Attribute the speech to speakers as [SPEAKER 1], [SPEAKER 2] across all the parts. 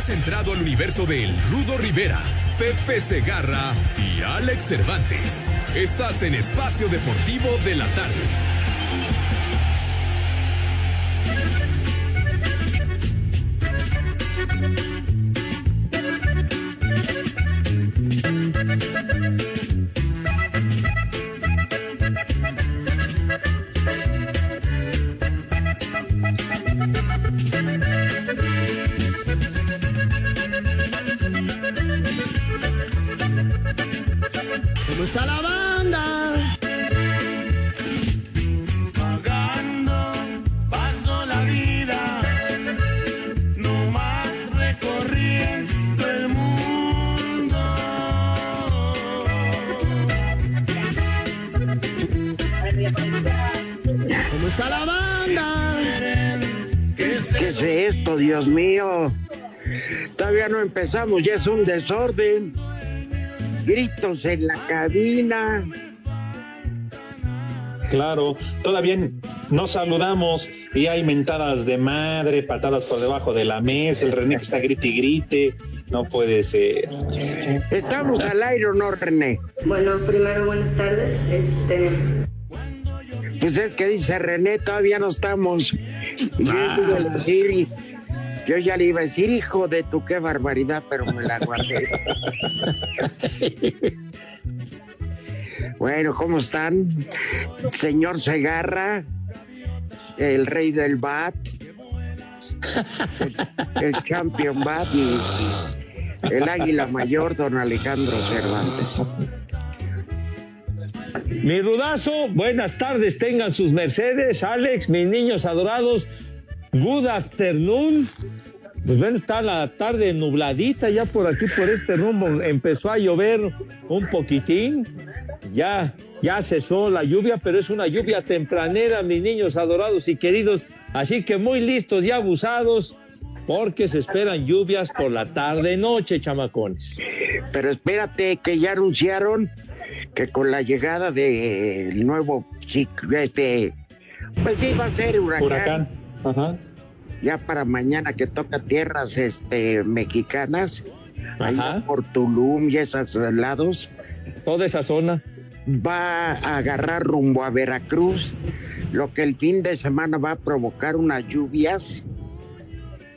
[SPEAKER 1] Has entrado al universo de Rudo Rivera, Pepe Segarra y Alex Cervantes. Estás en Espacio Deportivo de la Tarde.
[SPEAKER 2] Empezamos, ya es un desorden. Gritos en la cabina.
[SPEAKER 3] Claro, todavía no saludamos y hay mentadas de madre, patadas por debajo de la mesa, el René que está grite y grite, no puede ser.
[SPEAKER 2] Estamos al aire, ¿o ¿no, René?
[SPEAKER 4] Bueno, primero buenas tardes. Este,
[SPEAKER 2] Pues es que dice René, todavía no estamos. Y yo ya le iba a decir, hijo de tu qué barbaridad, pero me la guardé. bueno, ¿cómo están? Señor Segarra, el rey del bat, el, el champion bat y el águila mayor, don Alejandro Cervantes.
[SPEAKER 5] Mi rudazo, buenas tardes, tengan sus mercedes, Alex, mis niños adorados, good afternoon. Pues bueno, está la tarde nubladita ya por aquí, por este rumbo. Empezó a llover un poquitín. Ya, ya cesó la lluvia, pero es una lluvia tempranera, mis niños adorados y queridos. Así que muy listos y abusados, porque se esperan lluvias por la tarde-noche, chamacones.
[SPEAKER 2] Pero espérate, que ya anunciaron que con la llegada del nuevo chico, este, pues sí va a ser huracán.
[SPEAKER 3] Huracán. Ajá.
[SPEAKER 2] Ya para mañana que toca tierras este mexicanas, ahí por Tulum y esos lados,
[SPEAKER 5] Toda esa zona.
[SPEAKER 2] va a agarrar rumbo a Veracruz, lo que el fin de semana va a provocar unas lluvias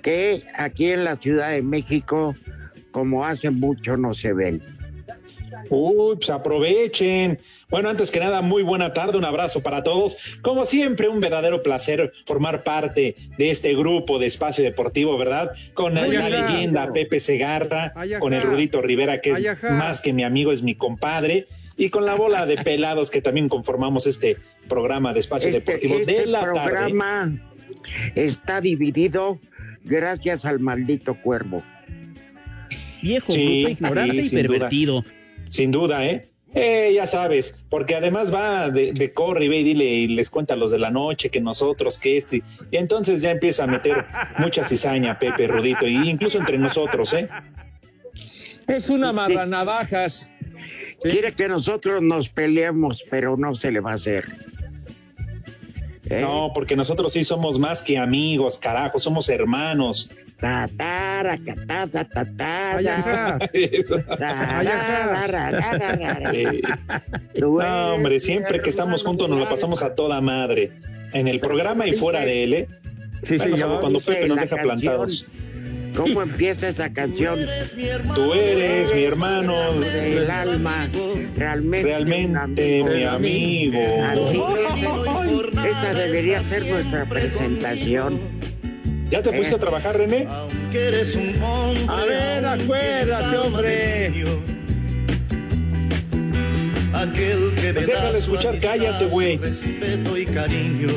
[SPEAKER 2] que aquí en la Ciudad de México, como hace mucho, no se ven.
[SPEAKER 3] Uy, pues aprovechen. Bueno, antes que nada, muy buena tarde, un abrazo para todos. Como siempre, un verdadero placer formar parte de este grupo de Espacio Deportivo, ¿verdad? Con
[SPEAKER 6] Ay,
[SPEAKER 3] la
[SPEAKER 6] ajá.
[SPEAKER 3] leyenda Pepe Segarra, con el Rudito Rivera, que es más que mi amigo, es mi compadre, y con la bola de pelados que también conformamos este programa de Espacio
[SPEAKER 2] Este,
[SPEAKER 3] Deportivo
[SPEAKER 2] este
[SPEAKER 3] de la tarde.
[SPEAKER 2] programa está dividido gracias al maldito cuervo.
[SPEAKER 7] Viejo,
[SPEAKER 3] Sí,
[SPEAKER 7] bruto, ignorante
[SPEAKER 3] sí,
[SPEAKER 7] y
[SPEAKER 3] duda. Sin duda, ¿eh? Eh, ya sabes, porque además va de, de corre y ve y dile y les cuenta a los de la noche que nosotros, que esto, y, entonces ya empieza a meter mucha cizaña, Pepe Rudito, y incluso entre nosotros, ¿eh?
[SPEAKER 5] Es una marranavajas.
[SPEAKER 2] Quiere que nosotros nos peleemos, pero no se le va a hacer. ¿Eh?
[SPEAKER 3] No, porque nosotros sí somos más que amigos, carajo, somos hermanos.
[SPEAKER 6] Ay, ajá. Ay, ajá.
[SPEAKER 3] no, hombre, siempre que estamos juntos nos la pasamos a toda madre. En el programa y fuera de él, ¿eh?
[SPEAKER 5] Sí,
[SPEAKER 3] salvo cuando Pepe nos deja plantados.
[SPEAKER 2] ¿Cómo empieza esa canción?
[SPEAKER 3] Tú eres mi hermano,
[SPEAKER 2] Del alma, realmente.
[SPEAKER 3] realmente mi amigo.
[SPEAKER 2] Así es. Esa debería ser nuestra presentación.
[SPEAKER 3] ¿Ya te pusiste a trabajar, René?
[SPEAKER 8] Aunque eres un hombre,
[SPEAKER 5] A ver, acuérdate, hombre.
[SPEAKER 8] Aquel que
[SPEAKER 3] Pues
[SPEAKER 8] da
[SPEAKER 3] escuchar, cállate, güey.
[SPEAKER 8] Respeto y cariño.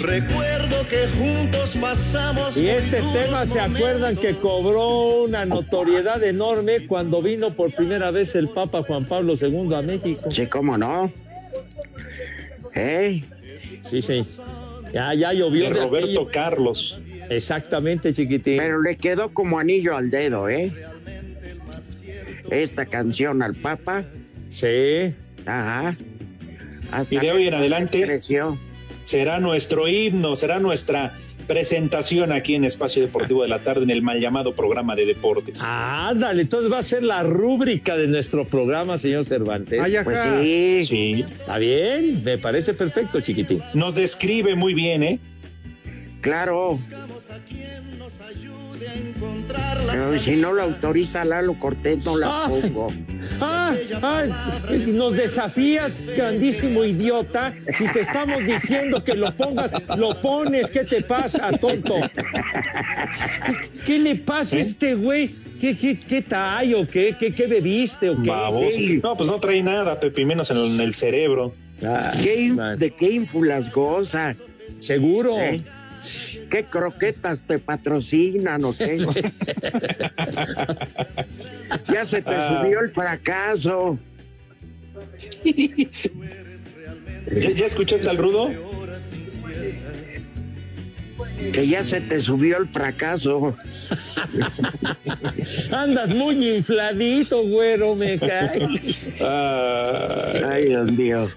[SPEAKER 8] Recuerdo que juntos pasamos.
[SPEAKER 5] Y este tema, ¿se acuerdan que cobró una notoriedad enorme cuando vino por primera vez el Papa Juan Pablo II a México?
[SPEAKER 2] Sí, cómo no. ¿Eh?
[SPEAKER 5] Sí, sí. Ya, ya llovió
[SPEAKER 3] De
[SPEAKER 5] de
[SPEAKER 3] Roberto
[SPEAKER 5] aquello.
[SPEAKER 3] Carlos.
[SPEAKER 5] Exactamente, chiquitín.
[SPEAKER 2] Pero le quedó como anillo al dedo, ¿eh? Esta canción al Papa.
[SPEAKER 5] Sí.
[SPEAKER 2] Ajá. Hasta
[SPEAKER 3] Y de hoy en adelante
[SPEAKER 2] creció.
[SPEAKER 3] será nuestro himno, será nuestra presentación aquí en Espacio Deportivo de la Tarde en el mal llamado programa de deportes.
[SPEAKER 5] Ándale, entonces va a ser la rúbrica de nuestro programa, señor Cervantes.
[SPEAKER 9] Ay,
[SPEAKER 2] Pues sí.
[SPEAKER 3] Sí,
[SPEAKER 5] Está bien, me parece perfecto, chiquitín.
[SPEAKER 3] nos describe muy bien, ¿eh?
[SPEAKER 2] Claro. Pero si no lo autoriza Lalo Cortés, no la pongo.
[SPEAKER 5] Ah, nos desafías, grandísimo idiota. Si te estamos diciendo que lo pongas, lo pones. ¿Qué te pasa, tonto? ¿Qué le pasa a este güey? ¿Qué, qué, qué trae o qué? ¿Qué, qué bebiste o qué?
[SPEAKER 3] No, pues no trae nada, Pepe, menos en el, en el cerebro.
[SPEAKER 5] Ah,
[SPEAKER 2] ¿Qué in-
[SPEAKER 5] man.
[SPEAKER 2] ¿De qué ínfulas goza?
[SPEAKER 5] Seguro.
[SPEAKER 2] ¿Eh? ¿Qué croquetas te patrocinan o qué? ya se te
[SPEAKER 3] Ah.
[SPEAKER 2] subió el fracaso.
[SPEAKER 3] ¿Ya, ya escuchaste al rudo?
[SPEAKER 2] Que ya se te subió el fracaso.
[SPEAKER 5] Andas muy infladito, güero, me cae.
[SPEAKER 3] Ay,
[SPEAKER 2] Ay, Dios mío.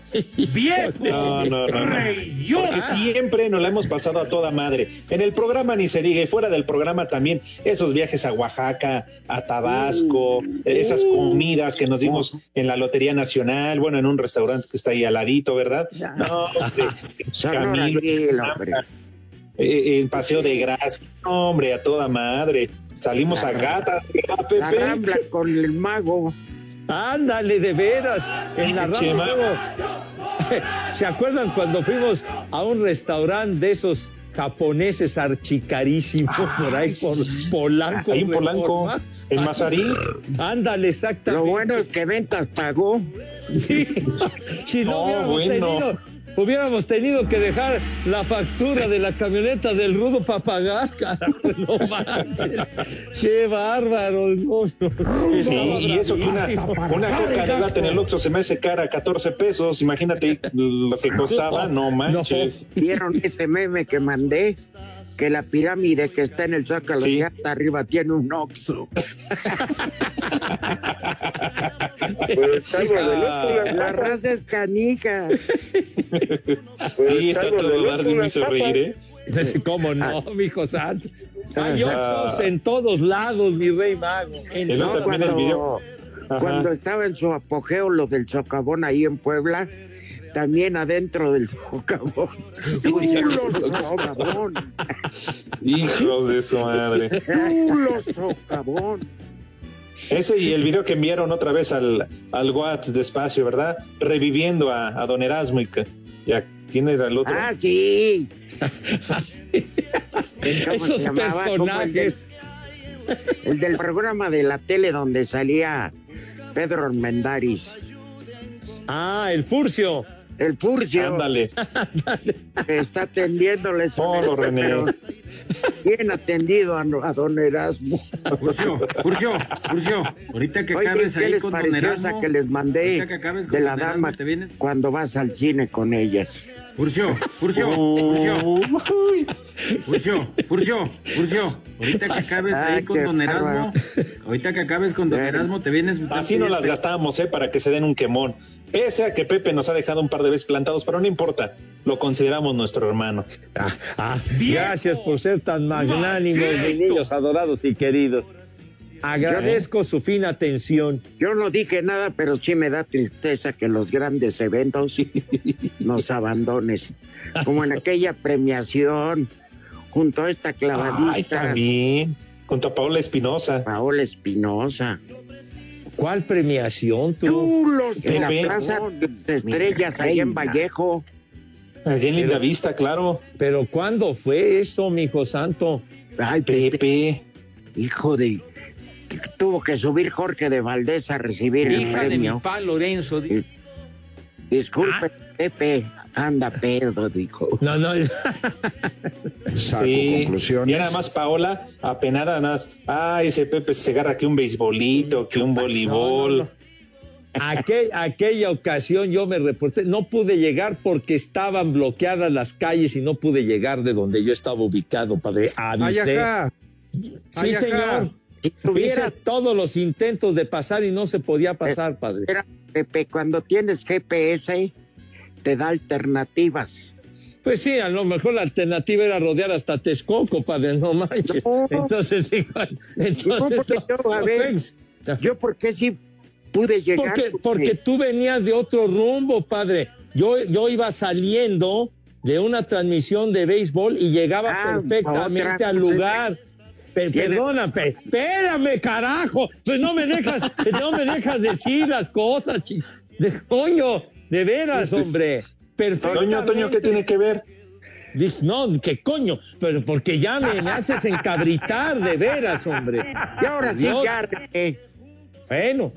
[SPEAKER 6] ¡Viejo!
[SPEAKER 3] no, no, no. no.
[SPEAKER 6] ¡Reyota!
[SPEAKER 3] Porque siempre nos la hemos pasado a toda madre. En el programa ni se diga, y fuera del programa también, esos viajes a Oaxaca, a Tabasco, esas comidas que nos dimos en la Lotería Nacional, bueno, en un restaurante que está ahí al ladito, ¿verdad? No, hombre, Camilo. Eh, el paseo de gracia, no, hombre, a toda madre. Salimos a gatas, ¿verdad,
[SPEAKER 2] La
[SPEAKER 3] Pepe?
[SPEAKER 2] rambla con el mago.
[SPEAKER 5] Ándale, de veras. En la radio. ¿Se acuerdan cuando fuimos a un restaurante de esos japoneses archicarísimos por ahí por Polanco?
[SPEAKER 3] Ahí en Polanco, en Mazarín.
[SPEAKER 5] Ándale, exactamente.
[SPEAKER 2] Lo bueno es que Ventas pagó.
[SPEAKER 5] Sí. Si no,
[SPEAKER 3] No,
[SPEAKER 5] hubiéramos,
[SPEAKER 3] bueno.
[SPEAKER 5] tenido, hubiéramos tenido que dejar la factura de la camioneta del rudo para pagar, carajo, no manches. Qué bárbaro. No, no.
[SPEAKER 3] Sí, y eso que una, una coca de lata en el Oxxo se me hace cara 14 pesos. Imagínate lo que costaba, no manches.
[SPEAKER 2] ¿Vieron ese meme que mandé? Que la pirámide que está en el Zócalo
[SPEAKER 3] Sí.
[SPEAKER 2] y hasta arriba tiene un oxo. La raza es canija.
[SPEAKER 3] Sí, está todo dar, me hizo reír, ¿eh?
[SPEAKER 5] ¿Cómo no, mijo santo? Hay
[SPEAKER 3] Ajá.
[SPEAKER 5] Oxxos en todos lados, mi rey mago. En
[SPEAKER 3] El
[SPEAKER 2] No,
[SPEAKER 3] el video.
[SPEAKER 2] Cuando estaba en su apogeo lo del socavón ahí en Puebla, también adentro del socavón. ¡Chulo socavón!
[SPEAKER 3] Hijos de su madre.
[SPEAKER 2] ¡Chulo socavón!
[SPEAKER 3] Ese y el video que enviaron otra vez al, al WhatsApp despacio, ¿verdad? Reviviendo a, a don Erasmo y ya, ¿quién era el otro?
[SPEAKER 2] ¡Ah, sí! ¿Cómo
[SPEAKER 5] Esos personajes.
[SPEAKER 2] El del programa de la tele donde salía Pedro Armendáriz.
[SPEAKER 5] Ah, el Furcio.
[SPEAKER 2] El Furcio
[SPEAKER 3] Ándale.
[SPEAKER 2] está atendiéndoles.
[SPEAKER 3] Hola, René.
[SPEAKER 2] pero Bien atendido a, a don Erasmo.
[SPEAKER 10] Furcio, Furcio, Furcio, ahorita que
[SPEAKER 2] Oye,
[SPEAKER 10] acabes
[SPEAKER 2] ¿qué
[SPEAKER 10] ahí
[SPEAKER 2] les
[SPEAKER 10] con Don
[SPEAKER 2] pareció
[SPEAKER 10] Erasmo,
[SPEAKER 2] esa que les mandé
[SPEAKER 10] que
[SPEAKER 2] de la
[SPEAKER 10] Don Erasmo,
[SPEAKER 2] dama
[SPEAKER 10] te vienes.
[SPEAKER 2] cuando vas al cine con ellas?
[SPEAKER 10] Furcio, Furcio, Furcio. Furcio, Furcio, Furcio, ahorita que acabes
[SPEAKER 2] Ah,
[SPEAKER 10] ahí con
[SPEAKER 2] qué
[SPEAKER 10] Don Erasmo, ahorita que acabes con Don. Erasmo, te vienes.
[SPEAKER 3] Así no las gastamos, ¿eh? Para que se den un quemón. Pese a que Pepe nos ha dejado un par de veces plantados, pero no importa. Lo consideramos nuestro hermano.
[SPEAKER 5] Ah, ah, gracias por ser tan magnánimos, mis niños adorados y queridos. Agradezco su fina atención.
[SPEAKER 2] Yo no dije nada, pero sí me da tristeza que los grandes eventos nos abandones. Como en aquella premiación, junto a esta
[SPEAKER 3] Ay,
[SPEAKER 2] clavadista,
[SPEAKER 3] también. Junto a Paola Espinosa.
[SPEAKER 2] Paola Espinosa.
[SPEAKER 5] ¿Cuál premiación tú?
[SPEAKER 2] Tú los de la. Plaza de Estrellas, allá en Vallejo.
[SPEAKER 3] Allí en Linda Vista, claro.
[SPEAKER 5] Pero ¿cuándo fue eso, mijo santo?
[SPEAKER 2] Ay, Pepe,
[SPEAKER 3] Pepe.
[SPEAKER 2] hijo de... Tuvo que subir Jorge de Valdés a recibir el
[SPEAKER 11] Hija de mi
[SPEAKER 2] premio.
[SPEAKER 11] pa Lorenzo. di-
[SPEAKER 2] Disculpe, Pepe anda pedo, dijo.
[SPEAKER 5] No, no.
[SPEAKER 11] Saco
[SPEAKER 3] Sí,
[SPEAKER 11] conclusiones.
[SPEAKER 3] y nada más Paola, apenada nada más. Ah, ese Pepe se agarra que un beisbolito, que un voleibol.
[SPEAKER 5] No, no, no. Aquel- aquella ocasión yo me reporté, no pude llegar porque estaban bloqueadas las calles y no pude llegar de donde yo estaba ubicado, padre.
[SPEAKER 11] Ay,
[SPEAKER 5] Avisé.
[SPEAKER 11] ajá.
[SPEAKER 5] Sí,
[SPEAKER 11] Ay, ajá.
[SPEAKER 5] señor. Hice todos los intentos de pasar y no se podía pasar, padre.
[SPEAKER 2] Pepe, cuando tienes GPS, te da alternativas.
[SPEAKER 5] Pues sí, a lo mejor la alternativa era rodear hasta Texcoco, padre, no manches.
[SPEAKER 2] No.
[SPEAKER 5] Entonces, digo, entonces,
[SPEAKER 2] porque yo, a
[SPEAKER 5] no,
[SPEAKER 2] ver. Yo, ¿por qué sí pude llegar?
[SPEAKER 5] Porque, porque tú venías de otro rumbo, padre. Yo, yo iba saliendo de una transmisión de béisbol y llegaba
[SPEAKER 2] Ah,
[SPEAKER 5] perfectamente al lugar. Pe- perdona, pe- espérame, carajo. Pues no me dejas, no me dejas decir las cosas, chi- de coño, de veras, hombre. Perfecto.
[SPEAKER 3] Toño, Toño, ¿qué tiene que ver?
[SPEAKER 5] Dije, no, qué coño, pero porque ya me, me haces encabritar, de veras, hombre.
[SPEAKER 2] Y ahora sí,
[SPEAKER 5] Dios.
[SPEAKER 2] ya.
[SPEAKER 5] Bueno,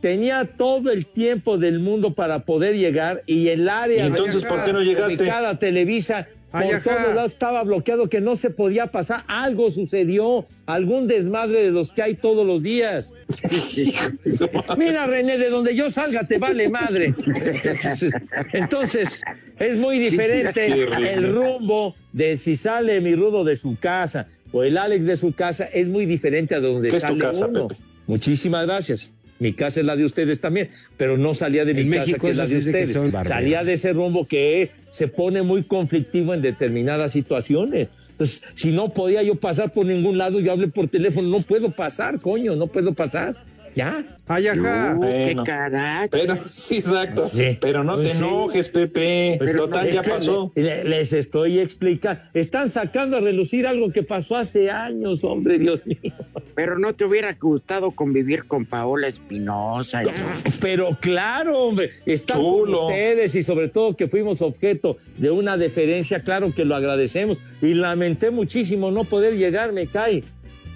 [SPEAKER 5] tenía todo el tiempo del mundo para poder llegar y el área
[SPEAKER 3] ¿Y entonces por qué no llegaste?
[SPEAKER 5] cada Televisa por
[SPEAKER 11] Ay,
[SPEAKER 5] todos lados estaba bloqueado que no se podía pasar. Algo sucedió, algún desmadre de los que hay todos los días. Mira, René, de donde yo salga te vale madre. Entonces, es muy diferente el rumbo de si sale mi rudo de su casa o el Alex de su casa, es muy diferente a donde
[SPEAKER 3] ¿Qué es tu
[SPEAKER 5] sale
[SPEAKER 3] casa,
[SPEAKER 5] uno.
[SPEAKER 3] Pepe?
[SPEAKER 5] Muchísimas gracias. Mi casa es la de ustedes también, pero no salía de mi
[SPEAKER 11] En
[SPEAKER 5] casa
[SPEAKER 11] México
[SPEAKER 5] que es la de ustedes. salía de ese rumbo que se pone muy conflictivo en determinadas situaciones. Entonces, si no podía yo pasar por ningún lado, yo hablé por teléfono, no puedo pasar, coño, no puedo pasar. Ya.
[SPEAKER 11] Ay, ajá.
[SPEAKER 2] Uh, qué carácter.
[SPEAKER 3] Pero, sí, exacto.
[SPEAKER 5] Sí.
[SPEAKER 3] Pero no
[SPEAKER 5] Pues
[SPEAKER 3] te
[SPEAKER 5] sí.
[SPEAKER 3] enojes, Pepe.
[SPEAKER 5] Pues,
[SPEAKER 3] Total,
[SPEAKER 5] es
[SPEAKER 3] ya pasó.
[SPEAKER 5] le- les estoy explicando. Están sacando a relucir algo que pasó hace años, hombre, Dios mío.
[SPEAKER 2] Pero no te hubiera gustado convivir con Paola Espinosa.
[SPEAKER 5] Pero claro, hombre, están con ustedes y sobre todo que fuimos objeto de una deferencia, claro que lo agradecemos. Y lamenté muchísimo no poder llegar, me cae.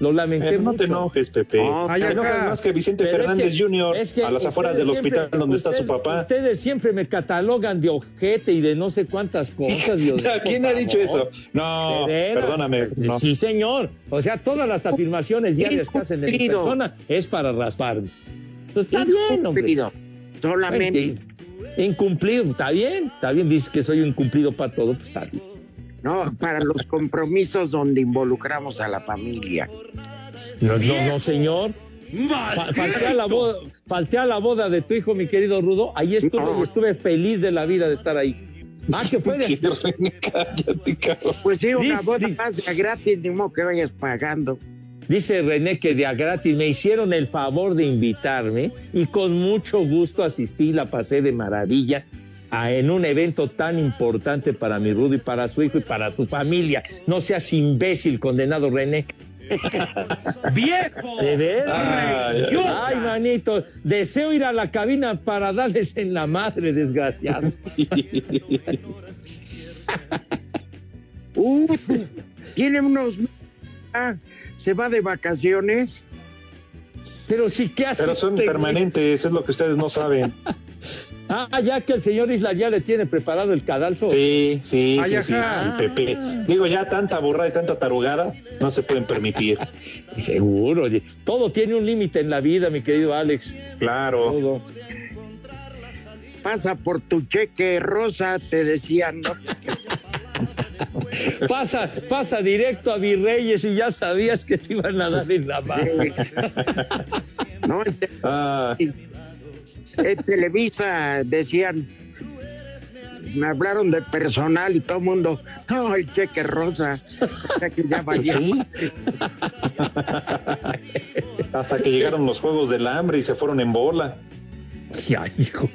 [SPEAKER 5] Lo lamenté
[SPEAKER 3] Pero no
[SPEAKER 5] mucho.
[SPEAKER 3] te enojes, Pepe.
[SPEAKER 2] No,
[SPEAKER 11] Ay,
[SPEAKER 3] te enojas más que Vicente
[SPEAKER 5] Pero es
[SPEAKER 3] Fernández
[SPEAKER 5] que-
[SPEAKER 3] Jr.
[SPEAKER 5] es que
[SPEAKER 3] a las afueras del hospital donde está su papá.
[SPEAKER 5] Ustedes siempre me catalogan de ojete y de no sé cuántas cosas. Dios mío,
[SPEAKER 3] ¿Quién ha dicho
[SPEAKER 5] favor.
[SPEAKER 3] eso? No, perdóname. No.
[SPEAKER 5] Sí, señor. O sea, todas las afirmaciones diarias que hacen de mi persona es para rasparme. Pues está bien, hombre.
[SPEAKER 2] Incumplido. Solamente.
[SPEAKER 5] Incumplido, está bien, está bien. Dices que soy un incumplido para todo, pues está bien.
[SPEAKER 2] No, para los compromisos donde involucramos a la familia.
[SPEAKER 5] No, no, no, señor. Fa- falté, a la boda, falté a la boda de tu hijo, mi querido Rudo. Ahí estuve
[SPEAKER 2] No.
[SPEAKER 5] y estuve feliz de la vida de estar ahí. Ah, que fue de,
[SPEAKER 3] Cállate.
[SPEAKER 2] Pues sí, una
[SPEAKER 5] Dis-
[SPEAKER 2] boda más de gratis, ni modo que vayas pagando.
[SPEAKER 5] Dice René que de a gratis me hicieron el favor de invitarme y con mucho gusto asistí, la pasé de maravilla a- en un evento tan importante para mi Rudo y para su hijo y para su familia. No seas imbécil, condenado René. ¡Viejo! ¿De veras?
[SPEAKER 3] Ay,
[SPEAKER 5] manito, deseo ir a la cabina para darles en la madre, desgraciado.
[SPEAKER 2] Uh, tiene unos... Ah, se va de vacaciones.
[SPEAKER 5] Pero sí, ¿qué hace?
[SPEAKER 3] Pero son
[SPEAKER 5] güey?
[SPEAKER 3] permanentes, es lo que ustedes no saben.
[SPEAKER 5] Ah, ya que el señor Isla ya le tiene preparado el cadalso.
[SPEAKER 3] Sí, sí,
[SPEAKER 11] Ay,
[SPEAKER 3] sí, sí, sí, Pepe. Digo, ya tanta borrada y tanta tarugada no se pueden permitir.
[SPEAKER 5] Seguro, oye, todo tiene un límite en la vida, mi querido Alex.
[SPEAKER 3] Claro.
[SPEAKER 5] Todo.
[SPEAKER 2] Pasa por tu cheque rosa, te decían, ¿no?
[SPEAKER 5] Pasa, pasa directo a Virreyes y ya sabías que te iban a dar en la mano.
[SPEAKER 2] Sí. No,
[SPEAKER 3] Ah,
[SPEAKER 2] en Televisa decían, me hablaron de personal y todo el mundo, no, el cheque rosa. Sea que ya valía.
[SPEAKER 3] sí. Hasta que llegaron los juegos del hambre y se fueron en bola.
[SPEAKER 5] Ay, hijo,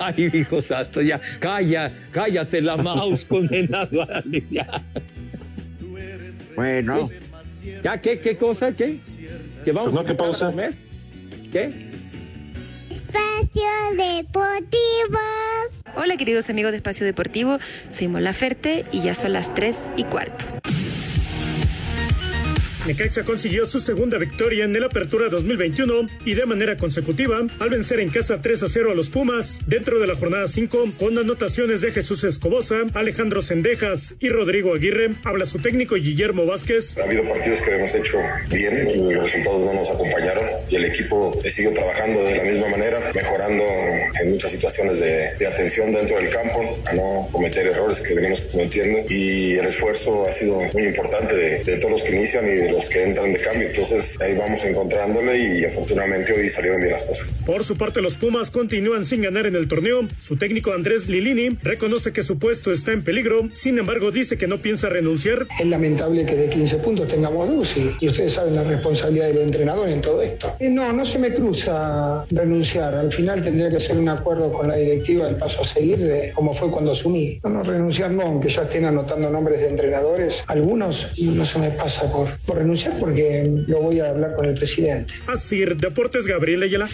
[SPEAKER 5] ay, hijo santo, ya, calla, cállate la mouse, condenado Alex, ya.
[SPEAKER 2] Bueno,
[SPEAKER 5] ¿Ya qué, qué cosa, qué? ¿Que vamos
[SPEAKER 3] Pues no,
[SPEAKER 5] a
[SPEAKER 3] ¿qué
[SPEAKER 5] invitar a comer? ¿Qué?
[SPEAKER 12] Espacio Deportivo.
[SPEAKER 13] Hola queridos amigos de Espacio Deportivo, soy Mola Ferte y ya son las 3 y cuarto.
[SPEAKER 14] Necaxa consiguió su segunda victoria en el Apertura 2021 y de manera consecutiva al vencer en casa 3 a 0 a los Pumas dentro de la jornada 5 con anotaciones de Jesús Escobosa, Alejandro Sendejas y Rodrigo Aguirre. Habla su técnico Guillermo Vázquez.
[SPEAKER 15] Ha habido partidos que hemos hecho bien y los resultados no nos acompañaron y el equipo siguió trabajando de la misma manera, mejorando en muchas situaciones de, de atención dentro del campo, a no cometer errores que venimos cometiendo y el esfuerzo ha sido muy importante de, de todos los que inician y de los que entran de cambio. Entonces ahí vamos encontrándole y afortunadamente hoy salieron bien las cosas.
[SPEAKER 14] Por su parte, los Pumas continúan sin ganar en el torneo. Su técnico Andrés Lilini reconoce que su puesto está en peligro, sin embargo dice que no piensa renunciar.
[SPEAKER 16] Es lamentable que de 15 puntos tengamos dos y, y ustedes saben la responsabilidad del entrenador en todo esto. Eh, no, no se me cruza renunciar. Al final tendría que ser un acuerdo con la directiva del paso a seguir de como fue cuando asumí. No, no renunciar no, aunque ya estén anotando nombres de entrenadores. Algunos no se me pasa por, por renunciar porque lo voy a hablar con el presidente.
[SPEAKER 14] Así, Deportes Gabriel Ayala.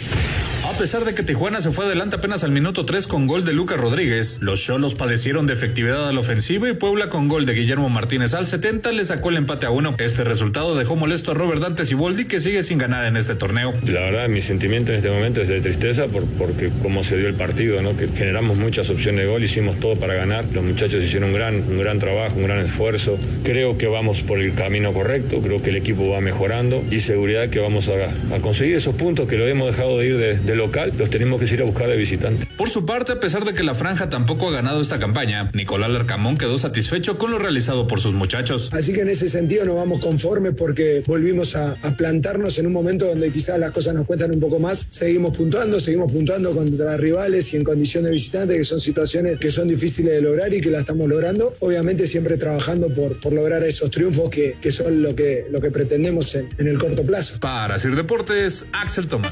[SPEAKER 17] A pesar de que Tijuana se fue adelante apenas al minuto 3 con gol de Lucas Rodríguez, los Cholos padecieron de efectividad a la ofensiva y Puebla con gol de Guillermo Martínez al 70 le sacó el empate a uno. Este resultado dejó molesto a Robert Dantes y Boldi que sigue sin ganar en este torneo.
[SPEAKER 18] La verdad, mi sentimiento en este momento es de tristeza por, porque cómo se dio el partido, ¿no? que generamos muchas opciones de gol, hicimos todo para ganar, los muchachos hicieron un gran, un gran trabajo, un gran esfuerzo. Creo que vamos por el camino correcto, creo que el equipo va mejorando y seguridad que vamos a, conseguir esos puntos que lo hemos dejado de ir de, de local, los tenemos que ir a buscar de visitante.
[SPEAKER 17] Por su parte, a pesar de que la franja tampoco ha ganado esta campaña, Nicolás Larcamón quedó satisfecho con lo realizado por sus muchachos.
[SPEAKER 19] Así que en ese sentido no vamos conformes porque volvimos a, a plantarnos en un momento donde quizás las cosas nos cuentan un poco más. Seguimos puntuando, seguimos puntuando contra rivales y en condición de visitante, que son situaciones que son difíciles de lograr y que la estamos logrando. Obviamente siempre trabajando por, por lograr esos triunfos que, que son lo que, lo que pretendemos en, en el corto plazo.
[SPEAKER 17] Para Sir Deportes, Axel Tomás.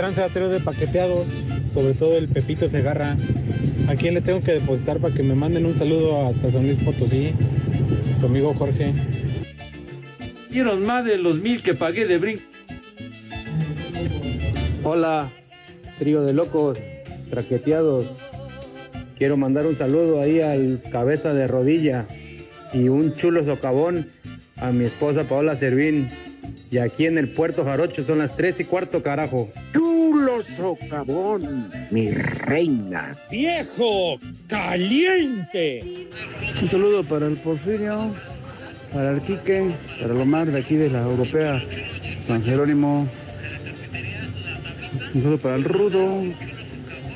[SPEAKER 20] Tranza trío de paqueteados, sobre todo el Pepito Segarra. ¿A quién le tengo que depositar para que me manden un saludo hasta San Luis Potosí? Tu amigo Jorge.
[SPEAKER 21] Dieron más de los mil que pagué de brinco.
[SPEAKER 22] Hola, trío de locos, traqueteados. Quiero mandar un saludo ahí al cabeza de rodilla y un chulo socavón a mi esposa Paola Servín. Y aquí en el puerto Jarocho son las tres y cuarto, carajo.
[SPEAKER 2] Chulo socavón, mi reina.
[SPEAKER 5] ¡Viejo caliente!
[SPEAKER 23] Un saludo para el Porfirio, para el Quique, para el Omar de aquí de la Europea San Jerónimo. Un saludo para el Rudo.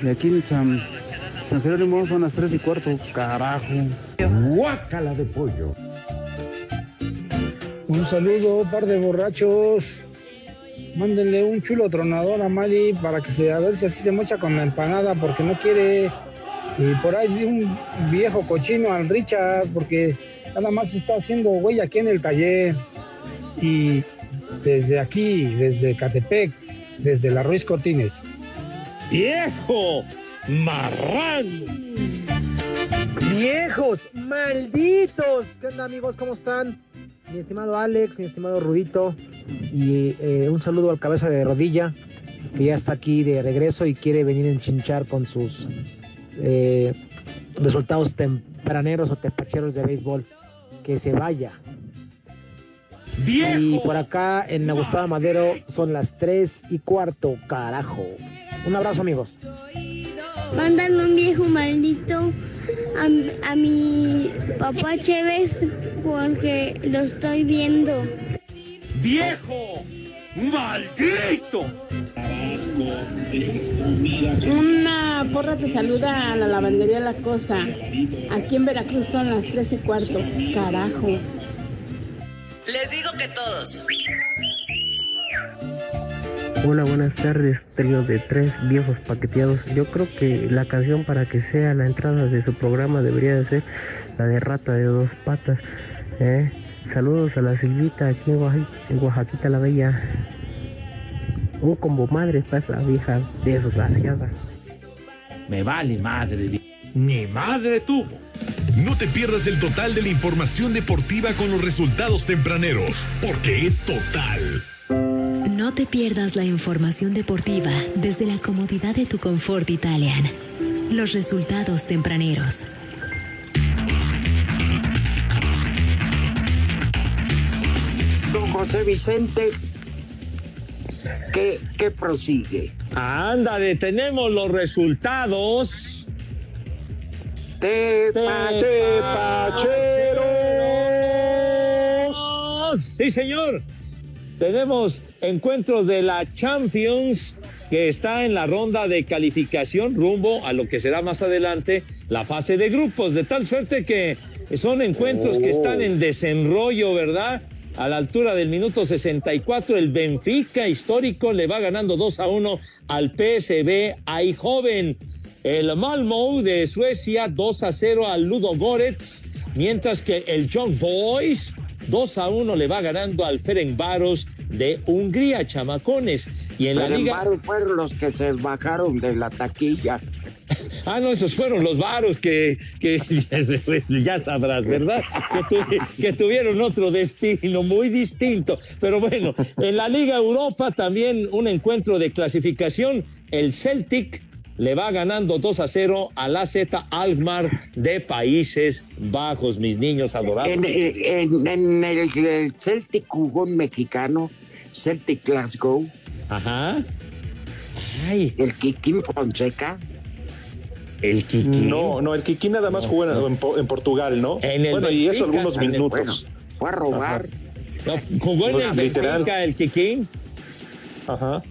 [SPEAKER 23] De aquí en San, San Jerónimo son las tres y cuarto, carajo.
[SPEAKER 2] Guácala de pollo.
[SPEAKER 24] Un saludo, par de borrachos. Mándenle un chulo tronador a Mali para que se, a ver si así se mocha con la empanada, porque no quiere. Y por ahí un viejo cochino al Richard, porque nada más está haciendo güey aquí en el taller. Y desde aquí, desde Catepec, desde la Ruiz Cortines.
[SPEAKER 5] ¡Viejo! ¡Marrano!
[SPEAKER 25] ¡Viejos! ¡Malditos! ¿Qué onda amigos? ¿Cómo están? Mi estimado Alex, mi estimado Rudito, y eh, un saludo al cabeza de rodilla, que ya está aquí de regreso y quiere venir a enchinchar con sus eh, resultados tempraneros o tepacheros de béisbol. Que se vaya. Y por acá en Agustada Madero son las 3 y cuarto, carajo. Un abrazo amigos.
[SPEAKER 12] Mándame un viejo maldito a, a mi papá Chévez porque lo estoy viendo.
[SPEAKER 5] ¡Viejo! ¡Maldito!
[SPEAKER 26] Una porra te saluda a la lavandería La Cosa. Aquí en Veracruz son las 3 y cuarto. Carajo.
[SPEAKER 27] Les digo que todos.
[SPEAKER 28] Hola, buenas tardes, trío de tres viejos paqueteados. Yo creo que la canción para que sea la entrada de su programa debería de ser la de Rata de Dos Patas. ¿Eh? Saludos a la Silvita aquí en, Oaxaca, en Oaxaquita la Bella. Un combo madre para esa vieja desgraciada.
[SPEAKER 5] Me vale madre. Ni madre tuvo.
[SPEAKER 1] No te pierdas el total de la información deportiva con los resultados tempraneros, porque es total.
[SPEAKER 29] No te pierdas la información deportiva desde la comodidad de tu confort Italian. Los resultados tempraneros.
[SPEAKER 2] José Vicente, ¿qué, qué prosigue?
[SPEAKER 5] Ándale, tenemos los resultados.
[SPEAKER 2] Tepacheros.
[SPEAKER 5] Sí, señor. Tenemos encuentros de la Champions que está en la ronda de calificación rumbo a lo que será más adelante la fase de grupos, de tal suerte que son encuentros que están en desenrollo, ¿verdad? A la altura del minuto 64, el Benfica histórico le va ganando 2 a 1 al PSV Eindhoven. El Malmö de Suecia 2 a 0 al Ludo Goretz, mientras que el Young Boys 2 a 1 le va ganando al Ferencváros de Hungría, chamacones. Y en la liga
[SPEAKER 2] fueron los que se bajaron de la taquilla.
[SPEAKER 5] Ah, no, esos fueron los varos que, que ya sabrás, ¿verdad? Que, tu- que tuvieron otro destino muy distinto. Pero bueno, en la Liga Europa también un encuentro de clasificación. El Celtic le va ganando 2 a 0 al AZ Alkmaar de Países Bajos, mis niños adorados.
[SPEAKER 2] En, en- en el, el Celtic jugó un mexicano, Celtic Glasgow.
[SPEAKER 5] Ajá. Ay.
[SPEAKER 2] El Kikín Fonseca.
[SPEAKER 5] El Kikín.
[SPEAKER 30] No, no, el Kiki nada más jugó en, en Po- en Portugal, ¿no?
[SPEAKER 5] En el
[SPEAKER 30] bueno, y eso algunos
[SPEAKER 5] el-
[SPEAKER 30] minutos.
[SPEAKER 2] Fue a robar.
[SPEAKER 5] No, jugó en
[SPEAKER 30] Pues,
[SPEAKER 5] el
[SPEAKER 30] literal.
[SPEAKER 5] Benfica, el Kikín.
[SPEAKER 30] Ajá.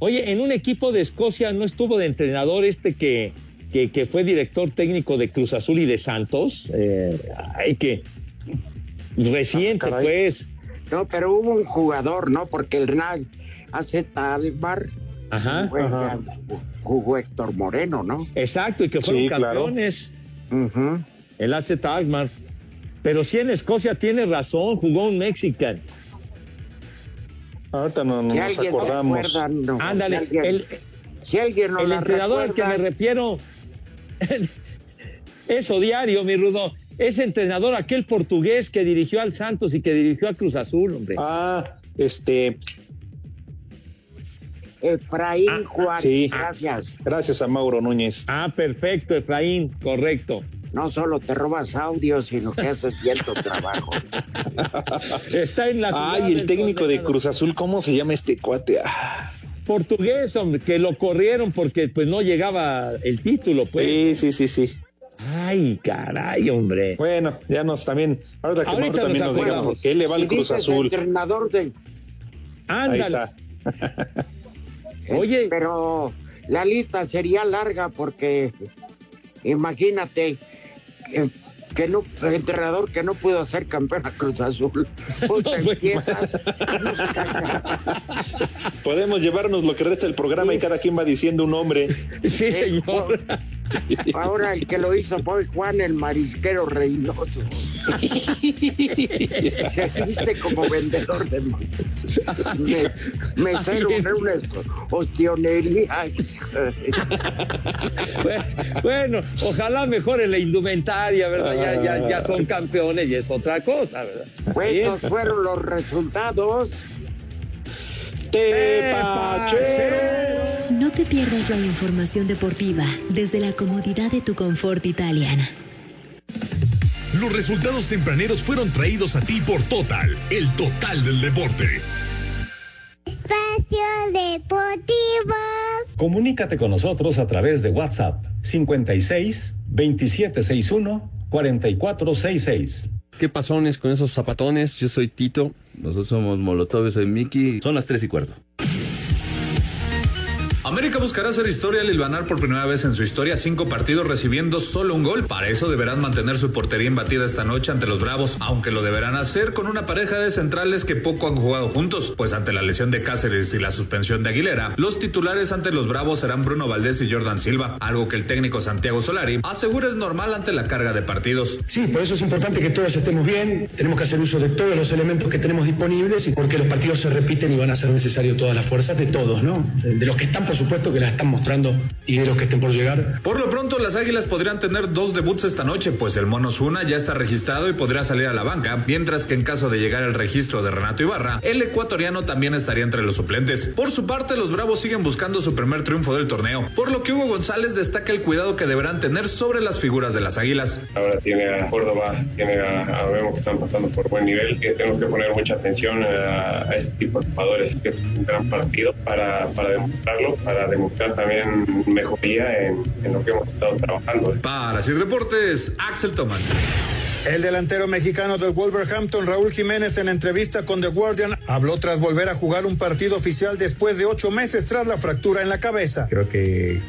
[SPEAKER 5] Oye, en un equipo de Escocia no estuvo de entrenador este que, que, que fue director técnico de Cruz Azul y de Santos. Eh, ay, que reciente,
[SPEAKER 2] caray.
[SPEAKER 5] pues.
[SPEAKER 2] No, pero hubo un jugador, ¿no? Porque el hace Talmar.
[SPEAKER 5] Ajá.
[SPEAKER 2] Juega- Jugó Héctor Moreno, ¿no?
[SPEAKER 5] Exacto, y que fueron
[SPEAKER 2] Sí, claro.
[SPEAKER 5] campeones. El AZ Alkmaar. Pero sí en Escocia tiene razón, jugó un mexican.
[SPEAKER 30] Ahorita no, no
[SPEAKER 2] Si
[SPEAKER 30] nos acordamos.
[SPEAKER 2] no.
[SPEAKER 5] Ándale,
[SPEAKER 2] Si alguien,
[SPEAKER 5] el,
[SPEAKER 2] si alguien no
[SPEAKER 5] el entrenador al que me refiero. Eso diario, mi Rudo. Ese entrenador, aquel portugués que dirigió al Santos y que dirigió a Cruz Azul, hombre.
[SPEAKER 30] Ah, este.
[SPEAKER 2] Efraín Juan.
[SPEAKER 30] Sí.
[SPEAKER 2] Gracias.
[SPEAKER 30] Gracias a Mauro Núñez.
[SPEAKER 5] Ah, perfecto, Efraín, correcto.
[SPEAKER 2] No solo te robas audio, sino que haces bien tu trabajo.
[SPEAKER 5] Está en la
[SPEAKER 30] Ay, el técnico de Cruz Azul, ¿cómo se llama este cuate? Ah,
[SPEAKER 5] portugués, hombre, que lo corrieron porque pues no llegaba el título, pues.
[SPEAKER 30] Sí, sí, sí, sí.
[SPEAKER 5] Ay, caray, hombre.
[SPEAKER 30] Bueno, ya nos también. Ahora que
[SPEAKER 5] Ahorita
[SPEAKER 30] Mauro también
[SPEAKER 5] nos
[SPEAKER 30] nos diga
[SPEAKER 5] acordamos.
[SPEAKER 30] por qué le va
[SPEAKER 2] Si
[SPEAKER 30] al Cruz
[SPEAKER 2] dices
[SPEAKER 30] Azul.
[SPEAKER 2] entrenador de...
[SPEAKER 30] Ahí
[SPEAKER 5] Ándale.
[SPEAKER 30] está.
[SPEAKER 5] Oye.
[SPEAKER 2] Pero la lista sería larga porque imagínate eh, que no, entrenador que no pudo ser campeón a Cruz Azul. Puta, empiezas.
[SPEAKER 30] Podemos llevarnos lo que resta del programa y cada quien va diciendo un nombre.
[SPEAKER 5] Sí, señor.
[SPEAKER 2] Ahora el que lo hizo fue Juan el Marisquero Reynoso. Se viste como vendedor de me, mesero en una esto- ostionería.
[SPEAKER 5] Bueno, ojalá mejore la indumentaria, ¿verdad? Ya, ya, ya son campeones y es otra cosa, ¿verdad?
[SPEAKER 2] Pues estos fueron los resultados.
[SPEAKER 29] No te pierdas la información deportiva desde la comodidad de tu confort italiana.
[SPEAKER 1] Los resultados tempraneros fueron traídos a ti por Total, el total del deporte.
[SPEAKER 12] Espacio Deportivo.
[SPEAKER 31] Comunícate con nosotros a través de WhatsApp 56 2761 4466.
[SPEAKER 32] ¿Qué pasones con esos zapatones? Yo soy Tito.
[SPEAKER 33] Nosotros somos Molotov, soy Miki. Son las tres y cuarto.
[SPEAKER 17] América buscará hacer historia al hilvanar por primera vez en su historia cinco partidos recibiendo solo un gol. Para eso deberán mantener su portería imbatida esta noche ante los Bravos, aunque lo deberán hacer con una pareja de centrales que poco han jugado juntos, pues ante la lesión de Cáceres y la suspensión de Aguilera, los titulares ante los Bravos serán Bruno Valdés y Jordan Silva, algo que el técnico Santiago Solari asegura es normal ante la carga de partidos.
[SPEAKER 34] Sí, por eso es importante que todos estemos bien, tenemos que hacer uso de todos los elementos que tenemos disponibles y porque los partidos se repiten y van a ser necesarios todas las fuerzas de todos, ¿no? De los que están por supuesto que la están mostrando y de los que estén por llegar.
[SPEAKER 17] Por lo pronto, las Águilas podrían tener dos debuts esta noche, pues el Mono Zuna ya está registrado y podría salir a la banca, mientras que en caso de llegar al registro de Renato Ibarra, el ecuatoriano también estaría entre los suplentes. Por su parte, los Bravos siguen buscando su primer triunfo del torneo, por lo que Hugo González destaca el cuidado que deberán tener sobre las figuras de las Águilas.
[SPEAKER 35] Ahora tiene a Córdoba, tiene a, a Memo que están pasando por buen nivel, que tenemos que poner mucha atención a, a este tipo de jugadores, que es un gran partido para, para demostrarlo, para demostrar también mejoría en, en lo que hemos estado trabajando.
[SPEAKER 17] Para Sir Deportes, Axel Tomás.
[SPEAKER 36] El delantero mexicano del Wolverhampton, Raúl Jiménez, en entrevista con The Guardian, habló tras volver a jugar un partido oficial después de ocho meses tras la fractura en la cabeza.
[SPEAKER 37] Creo que,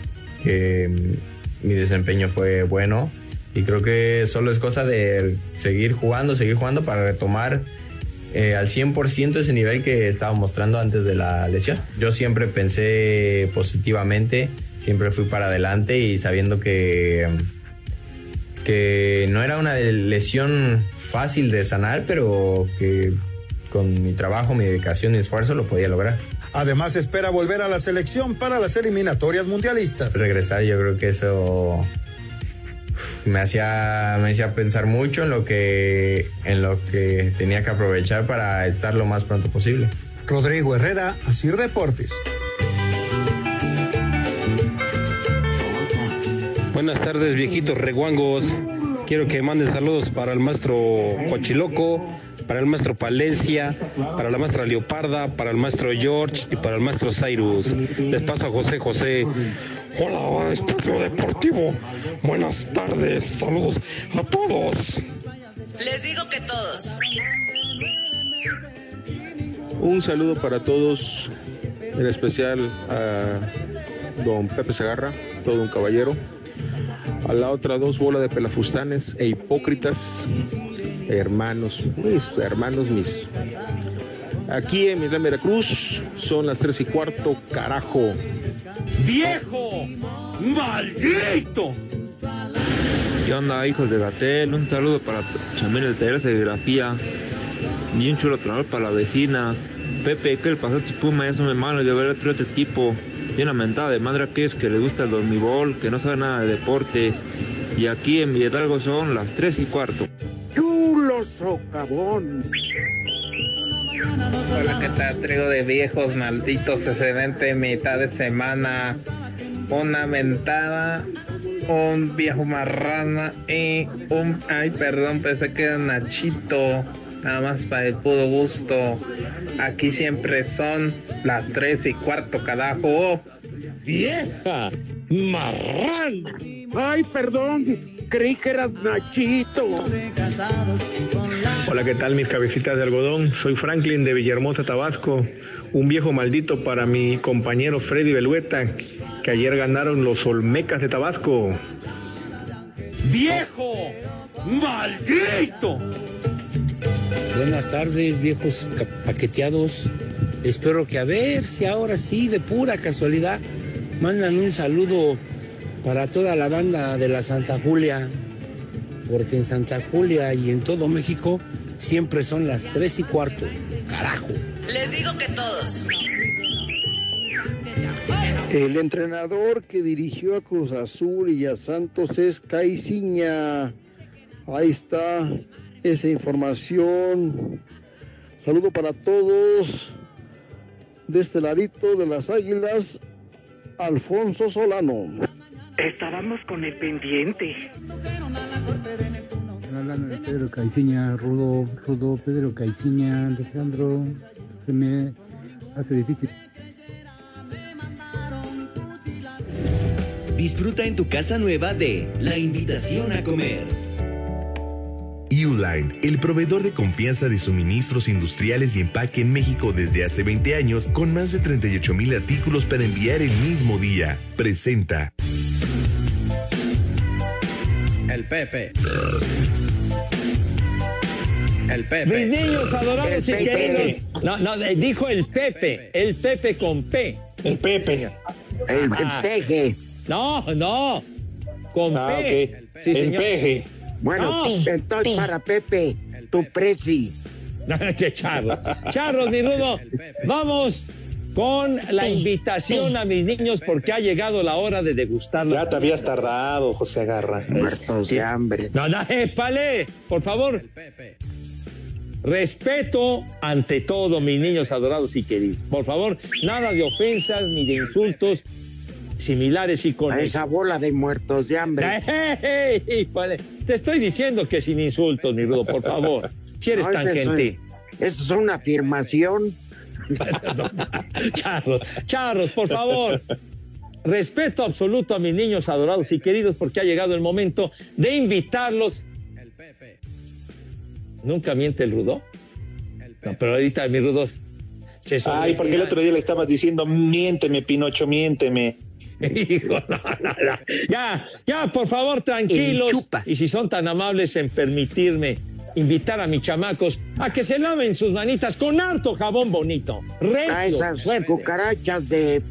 [SPEAKER 37] que mi desempeño fue bueno y creo que solo es cosa de seguir jugando, seguir jugando para retomar eh, al 100% ese nivel que estaba mostrando antes de la lesión. Yo siempre pensé positivamente, siempre fui para adelante y sabiendo que, que no era una lesión fácil de sanar, pero que con mi trabajo, mi dedicación y esfuerzo lo podía lograr.
[SPEAKER 36] Además espera volver a la selección para las eliminatorias mundialistas.
[SPEAKER 37] Regresar, yo creo que eso me hacía, me hacía pensar mucho en lo que en lo que tenía que aprovechar para estar lo más pronto posible.
[SPEAKER 36] Rodrigo Herrera, Asir Deportes.
[SPEAKER 38] Buenas tardes, viejitos reguangos. Quiero que manden saludos para el maestro Cochiloco, para el maestro Palencia, para la maestra Leoparda, para el maestro George y para el maestro Cyrus. Les paso a José José. Hola, Espacio Deportivo. Buenas tardes, saludos a todos.
[SPEAKER 27] Les digo que todos.
[SPEAKER 39] Un saludo para todos, en especial a don Pepe Segarra, todo un caballero. A la otra dos bolas de pelafustanes e hipócritas, hermanos, mis hermanos mis. Aquí en Milán, Veracruz, son las tres y cuarto, carajo.
[SPEAKER 21] ¡Viejo! ¡Maldito!
[SPEAKER 40] ¿Qué onda, hijos de Gatel? Un saludo para Chamil el taller de serigrafía. Y un chulo tronador para la vecina. Pepe, que el pasó Puma ya son hermanos de ver otro, otro tipo. Y una mentada de madre que es que le gusta el dormibol, que no sabe nada de deportes. Y aquí en Villadalgo son las 3 y cuarto.
[SPEAKER 2] ¡Chulo socavón!
[SPEAKER 41] Hola, ¿qué tal? Trigo de viejos malditos, excelente mitad de semana. Una mentada, un viejo marrana y un. Ay, perdón, pensé que era Nachito. Nada más para el puro gusto. Aquí siempre son las tres y cuarto, carajo.
[SPEAKER 21] ¡Vieja! ¡Marrana!
[SPEAKER 2] Ay, perdón. Creí que eras Nachito.
[SPEAKER 42] Hola, ¿qué tal mis cabecitas de algodón? Soy Franklin de Villahermosa, Tabasco. Un viejo maldito para mi compañero Freddy Belueta, que ayer ganaron los Olmecas de Tabasco.
[SPEAKER 21] ¡Viejo! ¡Maldito!
[SPEAKER 43] Buenas tardes, viejos paqueteados. Espero que a ver si ahora sí, de pura casualidad, mandan un saludo para toda la banda de la Santa Julia, porque en Santa Julia y en todo México siempre son las tres y cuarto. Carajo.
[SPEAKER 27] Les digo que todos.
[SPEAKER 23] El entrenador que dirigió a Cruz Azul y a Santos es Caiciña. Ahí está esa información. Saludo para todos. De este ladito de las águilas, Alfonso Solano.
[SPEAKER 44] Estábamos con el pendiente.
[SPEAKER 23] Hablando de Pedro Caiciña, Rudo, Rudo, Pedro Caiciña, Alejandro, se me hace difícil.
[SPEAKER 45] Disfruta en tu casa nueva de La Invitación a Comer.
[SPEAKER 1] Uline, el proveedor de confianza de suministros industriales y empaque en México desde hace 20 años, con más de 38 mil artículos para enviar el mismo día, presenta.
[SPEAKER 43] El Pepe. El Pepe.
[SPEAKER 5] Mis niños adorados
[SPEAKER 43] El
[SPEAKER 5] y
[SPEAKER 43] Pepe.
[SPEAKER 5] queridos. No, no, eh, dijo el Pepe, el Pepe con P.
[SPEAKER 42] El Pepe.
[SPEAKER 2] El
[SPEAKER 5] Ah.
[SPEAKER 2] peje.
[SPEAKER 5] No, no. Con
[SPEAKER 42] Ah,
[SPEAKER 5] P. Sí,
[SPEAKER 42] El
[SPEAKER 5] señor.
[SPEAKER 42] peje.
[SPEAKER 2] Bueno,
[SPEAKER 5] No.
[SPEAKER 2] entonces para Pepe, tu presi.
[SPEAKER 5] No, qué charro. Charros, mi rudo. Vamos con la invitación a mis niños porque ha llegado la hora de degustar.
[SPEAKER 46] Ya te habías tardado, José Agarra.
[SPEAKER 2] Muertos de hambre.
[SPEAKER 5] No, no, épale, por favor. Respeto ante todo, mis niños adorados y queridos. Por favor, nada de ofensas ni de insultos similares y con
[SPEAKER 2] A esa bola de muertos de hambre.
[SPEAKER 5] Te estoy diciendo que sin insultos, mi rudo, por favor. Si eres
[SPEAKER 2] No,
[SPEAKER 5] tan gentil.
[SPEAKER 2] Eso es una afirmación.
[SPEAKER 5] Charros, charros, por favor. Respeto absoluto a mis niños adorados y queridos porque ha llegado el momento de invitarlos. Nunca miente el rudo. No, pero ahorita mis rudos. se
[SPEAKER 46] Ay, porque el otro día le estabas diciendo, miénteme, Pinocho, miénteme.
[SPEAKER 5] Hijo, no, no, no. Ya, ya, por favor, tranquilos. Y si son tan amables en permitirme invitar a mis chamacos a que se laven sus manitas con harto jabón bonito. Recio,
[SPEAKER 2] A esas
[SPEAKER 5] fuerte.
[SPEAKER 2] cucarachas de,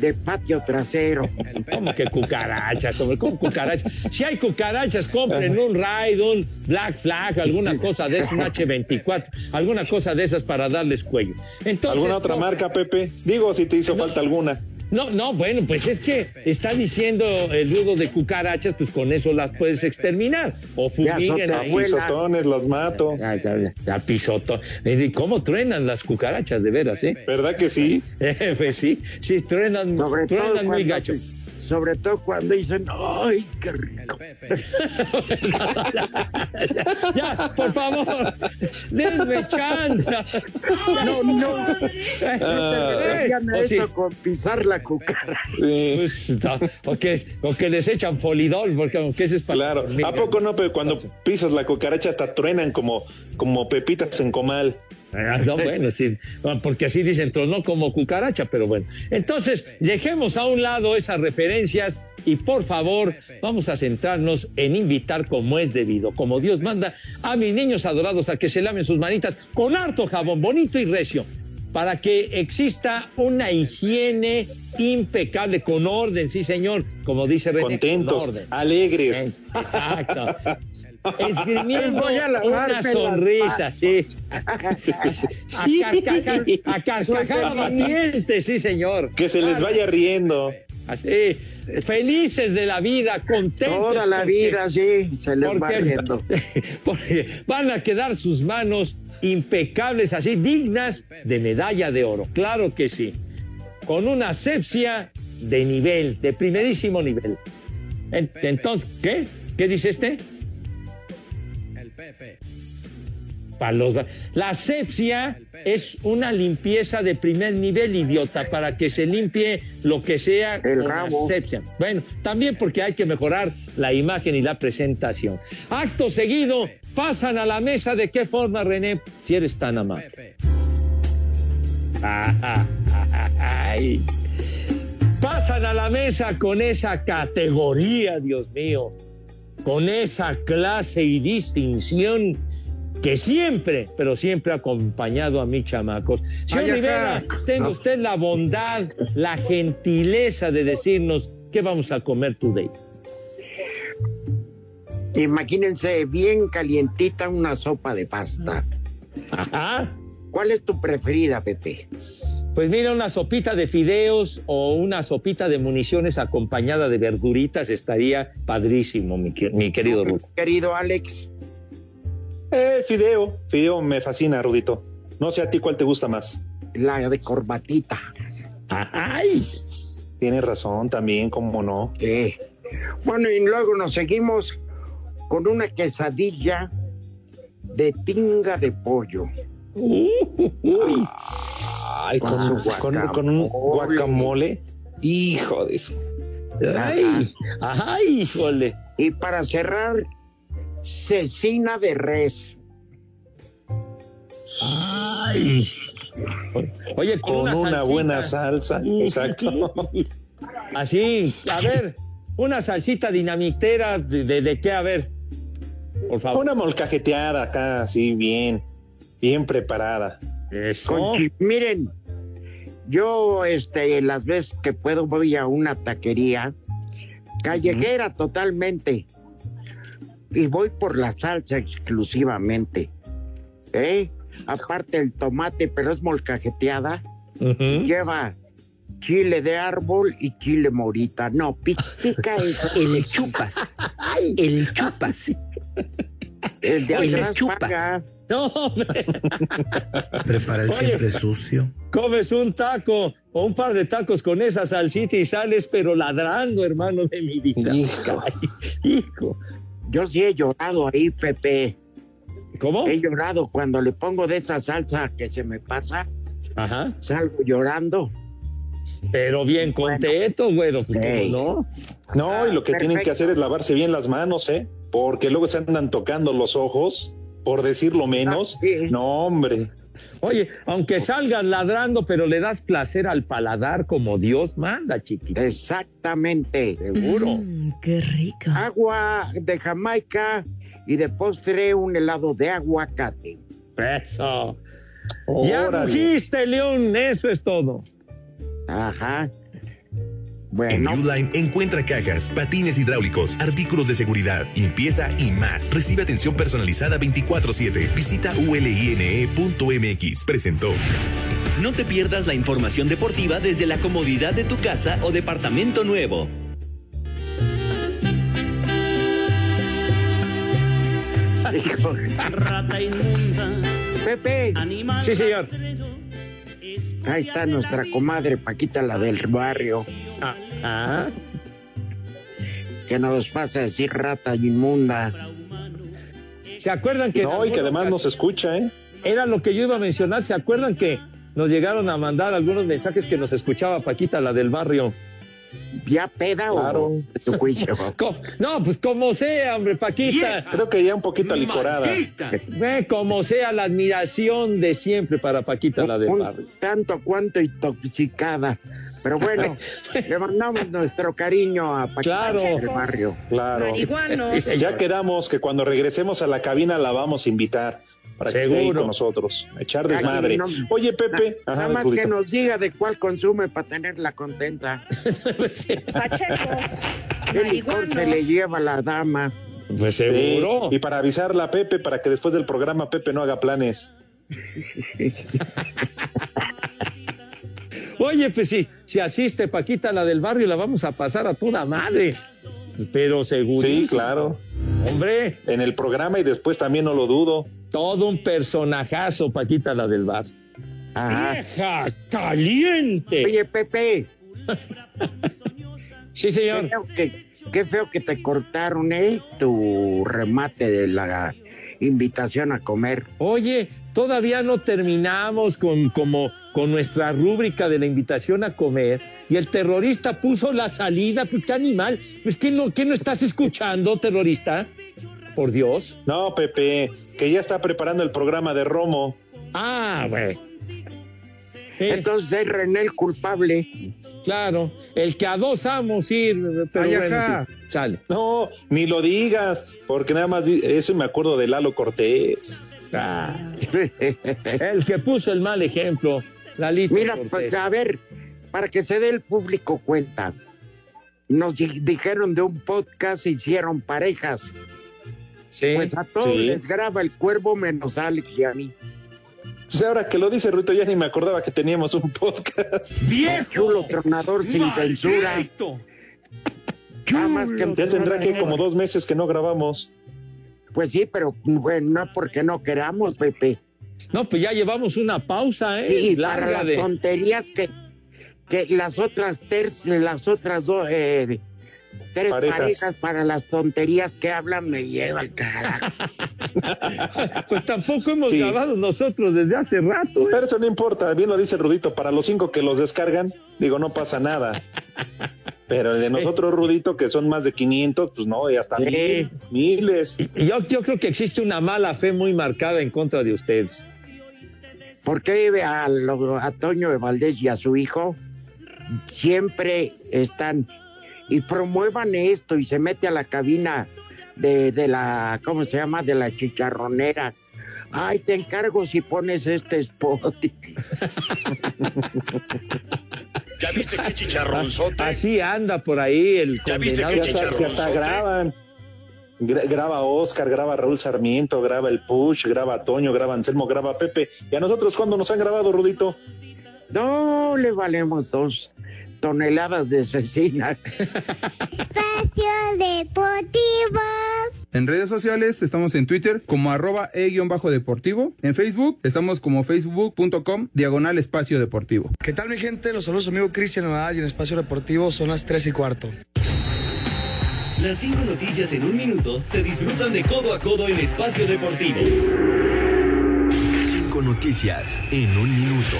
[SPEAKER 2] de patio trasero.
[SPEAKER 5] ¿Cómo que cucarachas? hombre? ¿Cómo cucarachas? Si hay cucarachas, compren un Raid, un Black Flag, alguna cosa de eso, un H24, alguna cosa de esas para darles cuello. Entonces,
[SPEAKER 46] ¿Alguna otra marca, Pepe? Digo, si te hizo falta alguna.
[SPEAKER 5] No, no, bueno, pues es que está diciendo el rudo de cucarachas, pues con eso las puedes exterminar. O fumiguen ahí.
[SPEAKER 46] pisotones, los mato.
[SPEAKER 5] Ya, ya, ya, ya, pisotón. ¿Y ¿Cómo truenan las cucarachas, de veras, eh?
[SPEAKER 46] ¿Verdad que sí?
[SPEAKER 5] Eh, pues sí, sí, truenan, truenan muy gacho.
[SPEAKER 2] Sobre todo cuando dicen, ¡ay, qué rico!
[SPEAKER 5] Ya, por favor, denme chance.
[SPEAKER 2] No, no. No te referían a
[SPEAKER 5] o sí.
[SPEAKER 2] eso con pisar la cucaracha.
[SPEAKER 5] No, o, que, o que les echan folidol, porque aunque ese es para
[SPEAKER 46] Claro.
[SPEAKER 5] dormir.
[SPEAKER 46] ¿A poco no? Pero cuando pisas la cucaracha hasta truenan como, como pepitas en comal.
[SPEAKER 5] Ah, No, bueno, sí, porque así dicen, no como cucaracha, pero bueno. Entonces, dejemos a un lado esas referencias y por favor, vamos a centrarnos en invitar como es debido, como Dios manda, a mis niños adorados a que se laven sus manitas con harto jabón, bonito y recio, para que exista una higiene impecable, con orden, sí señor, como dice René.
[SPEAKER 46] Contentos,
[SPEAKER 5] con orden.
[SPEAKER 46] alegres.
[SPEAKER 5] Exacto. Esgrimiendo una sonrisa, sí. A carcajar, batiente, sí, señor.
[SPEAKER 46] Que se les vaya riendo.
[SPEAKER 5] Así, felices de la vida, contentos.
[SPEAKER 2] Toda la
[SPEAKER 5] porque-
[SPEAKER 2] vida, sí, se les va riendo.
[SPEAKER 5] Porque van a quedar sus manos impecables, así, dignas de medalla de oro. Claro que sí. Con una asepsia de nivel, de primerísimo nivel. En- Entonces, ¿qué? ¿Qué dice este? Para los- la asepsia es una limpieza de primer nivel, idiota, para que se limpie lo que sea
[SPEAKER 2] El
[SPEAKER 5] con
[SPEAKER 2] rabo.
[SPEAKER 5] asepsia. Bueno, también porque hay que mejorar la imagen y la presentación. Acto seguido, pasan a la mesa. ¿De qué forma, René? Si eres tan amable. Ay. Pasan a la mesa con esa categoría, Dios mío, con esa clase y distinción que siempre, pero siempre ha acompañado a mis chamacos. Señor. Rivera, tenga
[SPEAKER 2] No.
[SPEAKER 5] usted la bondad, la gentileza de decirnos qué vamos a comer today.
[SPEAKER 2] Imagínense bien calientita una sopa de pasta.
[SPEAKER 5] Ajá.
[SPEAKER 2] ¿Cuál es tu preferida, Pepe?
[SPEAKER 5] Pues mira, una sopita de fideos o una sopita de municiones acompañada de verduritas estaría padrísimo, mi, mi querido Ruth.
[SPEAKER 2] Querido Alex,
[SPEAKER 46] Eh, fideo. Fideo me fascina, Rudito. No sé a ti cuál te gusta más.
[SPEAKER 2] la de corbatita.
[SPEAKER 5] ¡Ay!
[SPEAKER 46] Tienes razón también, cómo no.
[SPEAKER 2] Sí. Bueno, y luego nos seguimos con una quesadilla de tinga de pollo.
[SPEAKER 5] Uy.
[SPEAKER 46] Ay, con,
[SPEAKER 2] su
[SPEAKER 46] con- con un
[SPEAKER 2] guacamole.
[SPEAKER 46] Hijo de eso.
[SPEAKER 5] ¡Ay! ¡Ay, híjole!
[SPEAKER 2] Y para cerrar, cecina de res.
[SPEAKER 5] ¡Ay! Oye, con,
[SPEAKER 46] Con una, buena salsa. Exacto.
[SPEAKER 5] Así, a ver, una salsita dinamitera, de, de, de qué? A ver, por favor.
[SPEAKER 46] Una molcajeteada acá, así bien, bien preparada.
[SPEAKER 5] Eso.
[SPEAKER 2] Con miren, yo este, las veces que puedo voy a una taquería callejera totalmente y voy por la salsa exclusivamente. ¿eh? Aparte el tomate, pero es molcajeteada. lleva chile de árbol y chile morita. No, pi- pica es
[SPEAKER 47] El chupas. El chupas.
[SPEAKER 2] el de
[SPEAKER 47] El
[SPEAKER 2] atrás
[SPEAKER 47] chupas.
[SPEAKER 2] paga.
[SPEAKER 5] No, hombre.
[SPEAKER 47] Prepara el
[SPEAKER 5] Oye.
[SPEAKER 47] siempre sucio.
[SPEAKER 5] Comes un taco o un par de tacos con esa salsita y sales, pero ladrando, hermano de mi vida.
[SPEAKER 2] Hijo.
[SPEAKER 5] Ay, hijo.
[SPEAKER 2] Yo sí he llorado ahí, Pepe.
[SPEAKER 5] ¿Cómo?
[SPEAKER 2] He llorado cuando le pongo de esa salsa que se me pasa.
[SPEAKER 5] Ajá.
[SPEAKER 2] Salgo llorando.
[SPEAKER 5] Pero bien contento, güero. pues, ¿cómo
[SPEAKER 2] Sí.
[SPEAKER 5] no?
[SPEAKER 3] No, y lo que tienen que hacer es lavarse bien las manos, ¿eh? Porque luego se andan tocando los ojos, por decirlo menos.
[SPEAKER 2] Ah, sí.
[SPEAKER 3] No, hombre.
[SPEAKER 5] Oye, aunque salgas ladrando, pero le das placer al paladar como Dios manda, chiquito.
[SPEAKER 2] Exactamente.
[SPEAKER 5] Seguro.
[SPEAKER 12] Mm, qué rico.
[SPEAKER 2] Agua de Jamaica y de postre un helado de aguacate.
[SPEAKER 5] Eso. Ya rugiste, León. Eso es todo.
[SPEAKER 2] Ajá.
[SPEAKER 1] En Uline encuentra cajas, patines hidráulicos, artículos de seguridad, limpieza y más. Recibe atención personalizada 24/7. Visita uline.mx. Presentó.
[SPEAKER 45] No te pierdas la información deportiva desde la comodidad de tu casa o departamento nuevo.
[SPEAKER 48] Rata inmunda,
[SPEAKER 2] Pepe,
[SPEAKER 48] animal
[SPEAKER 5] Sí, señor.
[SPEAKER 2] ahí está nuestra comadre Paquita, la del barrio,
[SPEAKER 5] Ah,
[SPEAKER 2] que nos pasa a decir rata inmunda.
[SPEAKER 5] ¿Se acuerdan que
[SPEAKER 3] No, y que además nos escucha, ¿eh?
[SPEAKER 5] Era lo que yo iba a mencionar. ¿Se acuerdan que nos llegaron a mandar algunos mensajes que nos escuchaba Paquita, la del barrio?
[SPEAKER 2] ¿Ya peda
[SPEAKER 3] Claro.
[SPEAKER 2] o tu juicio?
[SPEAKER 5] No, pues como sea, hombre, Paquita.
[SPEAKER 3] Creo que ya un poquito alicorada.
[SPEAKER 5] Ve, como sea la admiración de siempre para Paquita, la del barrio.
[SPEAKER 2] tanto cuanto intoxicada. Pero bueno, le mandamos nuestro cariño a Paquita
[SPEAKER 5] Claro.
[SPEAKER 2] del barrio.
[SPEAKER 3] Claro.
[SPEAKER 12] Marihuanos.
[SPEAKER 3] Ya quedamos que cuando regresemos a la cabina la vamos a invitar para que esté ahí con nosotros. a Echar desmadre.
[SPEAKER 2] no-
[SPEAKER 3] Oye, Pepe.
[SPEAKER 2] Na-
[SPEAKER 3] Ajá,
[SPEAKER 2] Nada más que nos diga de cuál consume para tenerla contenta.
[SPEAKER 12] Pachecos.
[SPEAKER 2] ¿Qué licor se le lleva a la dama?
[SPEAKER 5] Pues
[SPEAKER 3] Sí,
[SPEAKER 5] seguro.
[SPEAKER 3] Y para avisarle a Pepe para que después del programa Pepe no haga planes.
[SPEAKER 5] Oye, pues sí, si asiste Paquita, la del barrio, la vamos a pasar a toda madre. Pero seguro.
[SPEAKER 3] Sí, claro.
[SPEAKER 5] Hombre,
[SPEAKER 3] En el programa y después también no lo dudo.
[SPEAKER 5] todo un personajazo, Paquita, la del bar.
[SPEAKER 2] Ajá.
[SPEAKER 5] ¡Vieja caliente!
[SPEAKER 2] Oye, Pepe,
[SPEAKER 5] sí,
[SPEAKER 2] qué
[SPEAKER 5] señor.
[SPEAKER 2] feo, que, qué feo que te cortaron, ¿eh? Tu remate de la invitación a comer.
[SPEAKER 5] Oye, todavía no terminamos con, como, con nuestra rúbrica de la invitación a comer y el terrorista puso la salida, pues qué animal. Pues ¿qué no, qué no estás escuchando, terrorista? Por Dios.
[SPEAKER 3] No, Pepe, que ya está preparando el programa de Romo.
[SPEAKER 5] Ah, güey. Eh,
[SPEAKER 2] Entonces es René el culpable.
[SPEAKER 5] claro, el que a dos amos ir, pero
[SPEAKER 49] Ay,
[SPEAKER 5] bueno, sí, sale.
[SPEAKER 3] No, ni lo digas, porque nada más eso me acuerdo de Lalo Cortés.
[SPEAKER 5] Ah, el que puso el mal ejemplo, Lalito
[SPEAKER 2] Mira,
[SPEAKER 5] Cortés.
[SPEAKER 2] pues, a ver, para que se dé el público cuenta, nos di- dijeron de un podcast, hicieron parejas.
[SPEAKER 5] Sí.
[SPEAKER 2] Pues a todos
[SPEAKER 3] Sí.
[SPEAKER 2] les graba el cuervo menos a Alex y a mí.
[SPEAKER 3] Pues ahora que lo dice Ruito, ya ni me acordaba que teníamos un podcast.
[SPEAKER 2] Chulo tronador sin censura. Nada más que
[SPEAKER 3] Ya tendrá que como dos meses que no grabamos.
[SPEAKER 2] Pues sí, pero bueno, no porque no queramos, Pepe.
[SPEAKER 5] No, pues ya llevamos una pausa, ¿eh?
[SPEAKER 2] Y para
[SPEAKER 5] Larga
[SPEAKER 2] las
[SPEAKER 5] de...
[SPEAKER 2] tonterías que, que las otras ter- las otras dos eh, tres
[SPEAKER 3] Parejas.
[SPEAKER 2] parejas. para las tonterías que hablan me llevan carajo.
[SPEAKER 5] Pues tampoco hemos
[SPEAKER 3] Sí.
[SPEAKER 5] grabado nosotros desde hace rato. ¿eh?
[SPEAKER 3] Pero eso no importa, bien lo dice Rudito, para los cinco que los descargan, digo, no pasa nada. Pero el de nosotros, Rudito, que son más de 500, pues no, y hasta
[SPEAKER 2] Sí.
[SPEAKER 3] mil, miles.
[SPEAKER 5] Y Yo, yo creo que existe una mala fe muy marcada en contra de ustedes.
[SPEAKER 2] Porque a, lo- a Toño de Valdés y a su hijo siempre están y promuevan esto y se mete a la cabina de, de la, ¿cómo se llama? De la chicharronera. Ay, te encargo si pones este spot.
[SPEAKER 50] ¿Ya viste qué chicharronzote?
[SPEAKER 5] Así anda por ahí el
[SPEAKER 50] ¿Ya viste qué
[SPEAKER 3] que hasta
[SPEAKER 50] chicharronzote?
[SPEAKER 3] graban. Gra- graba Oscar, graba Raúl Sarmiento, graba el Push, graba Toño, graba Anselmo, graba Pepe. ¿Y a nosotros cuándo nos han grabado, Rudito?
[SPEAKER 2] No le valemos dos toneladas de cecina.
[SPEAKER 51] Espacio Deportivo.
[SPEAKER 52] En redes sociales estamos en Twitter como arroba e-deportivo. En Facebook estamos como facebook.com diagonal espacio deportivo.
[SPEAKER 53] ¿Qué tal mi gente? Los saludos amigo Cristian Nadal y en Espacio Deportivo son las 3 y cuarto.
[SPEAKER 45] Las cinco noticias en un minuto se disfrutan de codo a codo en Espacio Deportivo.
[SPEAKER 1] Cinco noticias en un minuto.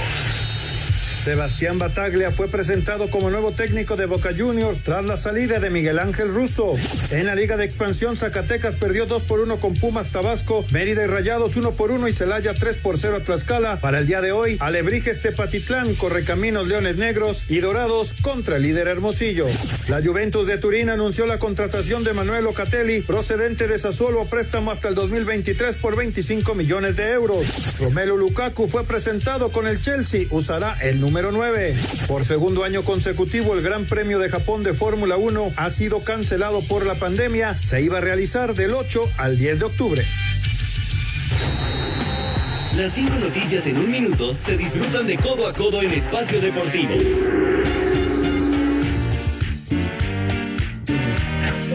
[SPEAKER 36] Sebastián Bataglia fue presentado como nuevo técnico de Boca Juniors tras la salida de Miguel Ángel Russo. En la Liga de Expansión, Zacatecas perdió 2 por 1 con Pumas Tabasco, Mérida y Rayados 1 por 1 y Celaya 3 por 0 a Tlaxcala. Para el día de hoy, Alebrijes Tepatitlán, Correcaminos Leones Negros y Dorados contra el líder Hermosillo. La Juventus de Turín anunció la contratación de Manuel Locatelli, procedente de Sassuolo, préstamo hasta el 2023 por 25 millones de euros. Romelu Lukaku fue presentado con el Chelsea, usará el número número 9. Por segundo año consecutivo, el Gran Premio de Japón de Fórmula 1 ha sido cancelado por la pandemia. Se iba a realizar del 8 al 10 de octubre.
[SPEAKER 45] Las cinco noticias en un minuto se disfrutan de codo a codo en Espacio Deportivo.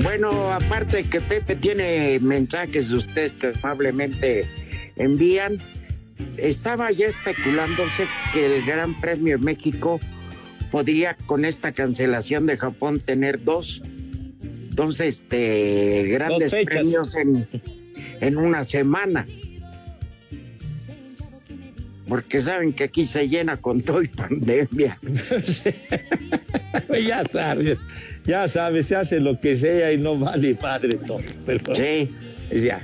[SPEAKER 2] Bueno, aparte que Pepe tiene mensajes de ustedes que amablemente envían, estaba ya especulándose que el Gran Premio de México podría con esta cancelación de Japón tener dos, dos este, grandes premios en, en una semana. Porque saben que aquí se llena con todo y pandemia.
[SPEAKER 5] ya sabes, ya sabes, se hace lo que sea y no vale madre todo. Pero,
[SPEAKER 2] Sí.
[SPEAKER 5] Ya.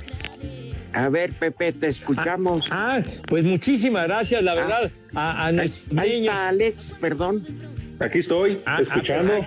[SPEAKER 2] A ver, Pepe, te escuchamos.
[SPEAKER 5] Ah, pues muchísimas gracias, la verdad, a, a
[SPEAKER 2] Ahí está Alex, perdón.
[SPEAKER 46] Aquí estoy,
[SPEAKER 5] Ah,
[SPEAKER 46] escuchando.
[SPEAKER 5] ah,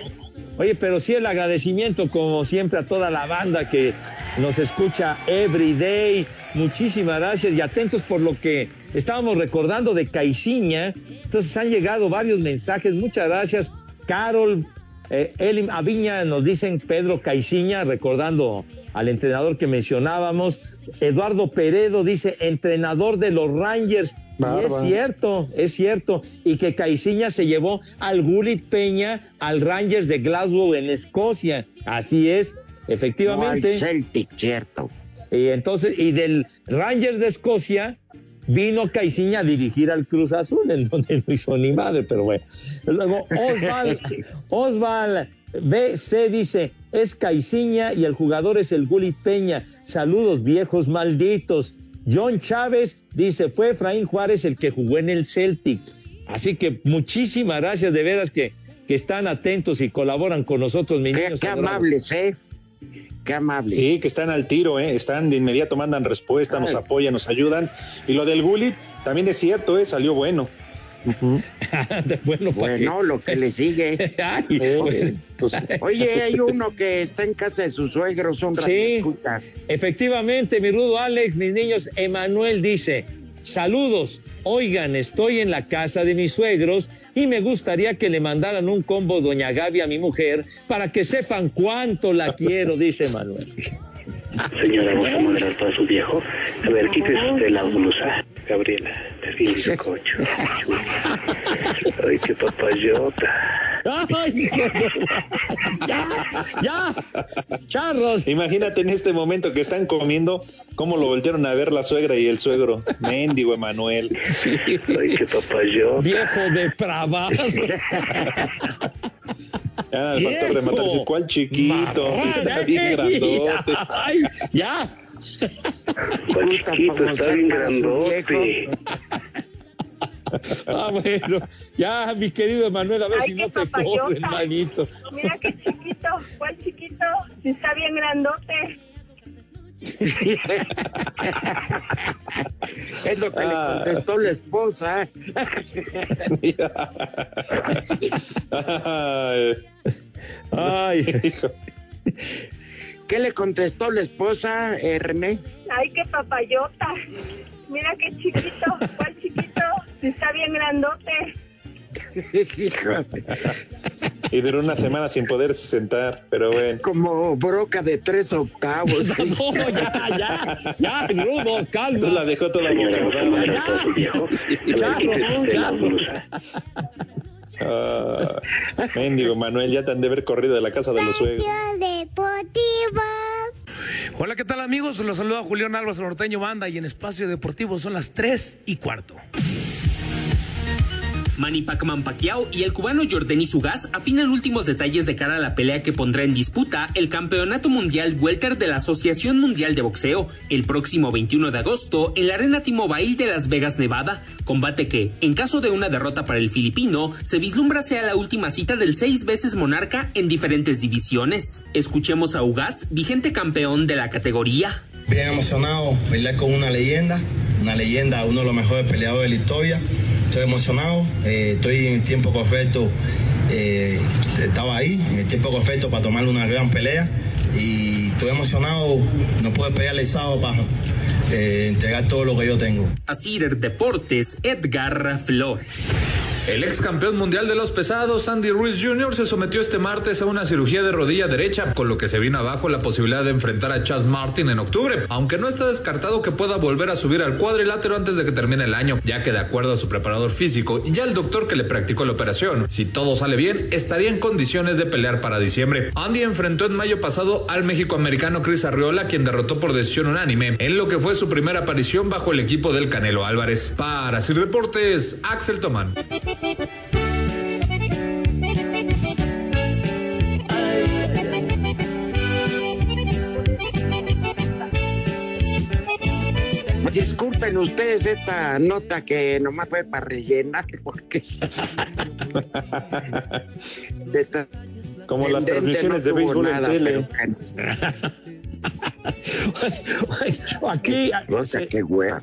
[SPEAKER 5] Oye, pero sí el agradecimiento, como siempre, a toda la banda que nos escucha every day. Muchísimas gracias y atentos por lo que estábamos recordando de Caixinha. Entonces han llegado varios mensajes. Muchas gracias. Carol, eh, Elim Aviña nos dicen Pedro Caixinha, recordando al entrenador que mencionábamos. Eduardo Peredo dice entrenador de los Rangers. Y es cierto, es cierto. Y que Caixinha se llevó al Gullit Peña al Rangers de Glasgow en Escocia. Así es,
[SPEAKER 2] No,
[SPEAKER 5] efectivamente.
[SPEAKER 2] el Celtic, cierto.
[SPEAKER 5] Y entonces, y del Rangers de Escocia vino Caixinha a dirigir al Cruz Azul, en donde no hizo ni madre, pero bueno. Luego Osval, Osval BC dice, es Caixinha y el jugador es el Gullit Peña. Saludos viejos malditos. John Chávez dice, fue Efraín Juárez el que jugó en el Celtic. Así que muchísimas gracias de veras que, que están atentos y colaboran con nosotros, mis
[SPEAKER 2] Qué,
[SPEAKER 5] niños.
[SPEAKER 2] qué
[SPEAKER 5] adorados.
[SPEAKER 2] amables, ¿eh? Qué amables.
[SPEAKER 46] Sí, que están al tiro, ¿eh? están de inmediato, mandan respuesta, nos apoyan, nos ayudan. Y lo del Gullit también es cierto, ¿eh? salió bueno.
[SPEAKER 5] bueno, ¿para
[SPEAKER 2] Bueno, lo que le sigue.
[SPEAKER 5] Ay,
[SPEAKER 46] Eh, pues,
[SPEAKER 2] Oye, hay uno que está en casa de sus suegros, un
[SPEAKER 5] Sí. Efectivamente, mi rudo Alex, mis niños, Emanuel dice, saludos, oigan, estoy en la casa de mis suegros y me gustaría que le mandaran un combo Doña Gaby a mi mujer para que sepan cuánto la quiero, dice Emanuel.
[SPEAKER 54] Señora, ¿vamos a moderar para su viejo? A ver, quítese usted la blusa. Gabriela, te vi el bizcocho. Ay, qué papayota.
[SPEAKER 5] ¡Ay, de- ¡Ya! ¡Ya! ¡Charros!
[SPEAKER 46] Imagínate en este momento que están comiendo, cómo lo voltearon a ver la suegra y el suegro. Méndigo Emanuel.
[SPEAKER 54] Ay, qué papayota.
[SPEAKER 5] ¡Viejo depravado!
[SPEAKER 46] Ya me faltó
[SPEAKER 5] Viejo.
[SPEAKER 46] rematarse. ¿Cuál chiquito? Sí, está bien grandote.
[SPEAKER 5] ¡Ay, ya!
[SPEAKER 54] Cuál chiquito, está bien grandote.
[SPEAKER 5] Ah, bueno, ya, mi querido Emanuel, a ver
[SPEAKER 55] Ay,
[SPEAKER 5] si no te corren, manito.
[SPEAKER 55] Mira qué chiquito, ¿cuál chiquito? Si está bien grandote.
[SPEAKER 2] Es lo que
[SPEAKER 46] Ah.
[SPEAKER 2] le contestó la esposa.
[SPEAKER 46] Ay,
[SPEAKER 5] Ay,
[SPEAKER 46] hijo.
[SPEAKER 2] ¿Qué le contestó la esposa, eh, René?
[SPEAKER 55] Ay, qué papayota. Mira qué chiquito, ¿cuál chiquito? Está bien grandote.
[SPEAKER 2] Hijo.
[SPEAKER 3] Y duró una semana sin poderse sentar, pero bueno.
[SPEAKER 2] Como broca de tres octavos.
[SPEAKER 5] No, ya, ya, ya, Rudo, calma.
[SPEAKER 3] Entonces la dejó toda
[SPEAKER 54] Señora,
[SPEAKER 3] boca.
[SPEAKER 54] vamos a moderar todo su viejo. A
[SPEAKER 5] Ya,
[SPEAKER 54] usted
[SPEAKER 5] ya.
[SPEAKER 54] la blusa.
[SPEAKER 3] Ah, mendigo Manuel, ya te han de haber corrido de la casa de los suegros.
[SPEAKER 12] Espacio Deportivo.
[SPEAKER 43] Hola, ¿qué tal amigos? Los saluda Julián Álvarez Norteño Banda y en Espacio Deportivo son las 3 y cuarto.
[SPEAKER 56] Manny Pacman Pacquiao y el cubano Jordani Sugas afinan últimos detalles de cara a la pelea que pondrá en disputa el Campeonato Mundial Welter de la Asociación Mundial de Boxeo el próximo 21 de agosto en la Arena T-Mobile de Las Vegas, Nevada. Combate que, en caso de una derrota para el filipino, se vislumbra sea la última cita del seis veces monarca en diferentes divisiones. Escuchemos a Ugas, vigente campeón de la categoría.
[SPEAKER 57] Bien emocionado, pelear con una leyenda, una leyenda, uno de los mejores peleadores de la historia. Estoy emocionado, eh, estoy en el tiempo perfecto, eh, estaba ahí, en el tiempo perfecto para tomar una gran pelea y estoy emocionado, no puedo pelear el sábado para eh, entregar todo lo que yo tengo.
[SPEAKER 56] Asir Deportes, Edgar Flores.
[SPEAKER 17] El ex campeón mundial de los pesados, Andy Ruiz Jr., se sometió este martes a una cirugía de rodilla derecha, con lo que se vino abajo la posibilidad de enfrentar a Chas Martin en octubre, aunque no está descartado que pueda volver a subir al cuadrilátero antes de que termine el año, ya que de acuerdo a su preparador físico y ya el doctor que le practicó la operación, si todo sale bien, estaría en condiciones de pelear para diciembre. Andy enfrentó en mayo pasado al México-americano Chris Arriola, quien derrotó por decisión unánime, en lo que fue su primera aparición bajo el equipo del Canelo Álvarez. Para Sir Deportes, Axel Tomán.
[SPEAKER 2] Disculpen ustedes esta nota que nomás fue para rellenar, porque. de esta-
[SPEAKER 3] Como las
[SPEAKER 2] de- de-
[SPEAKER 3] transmisiones de
[SPEAKER 2] no tuvo
[SPEAKER 3] béisbol en
[SPEAKER 2] nada,
[SPEAKER 3] tele.
[SPEAKER 2] pero-
[SPEAKER 5] Aquí,
[SPEAKER 2] O sea, qué hueva.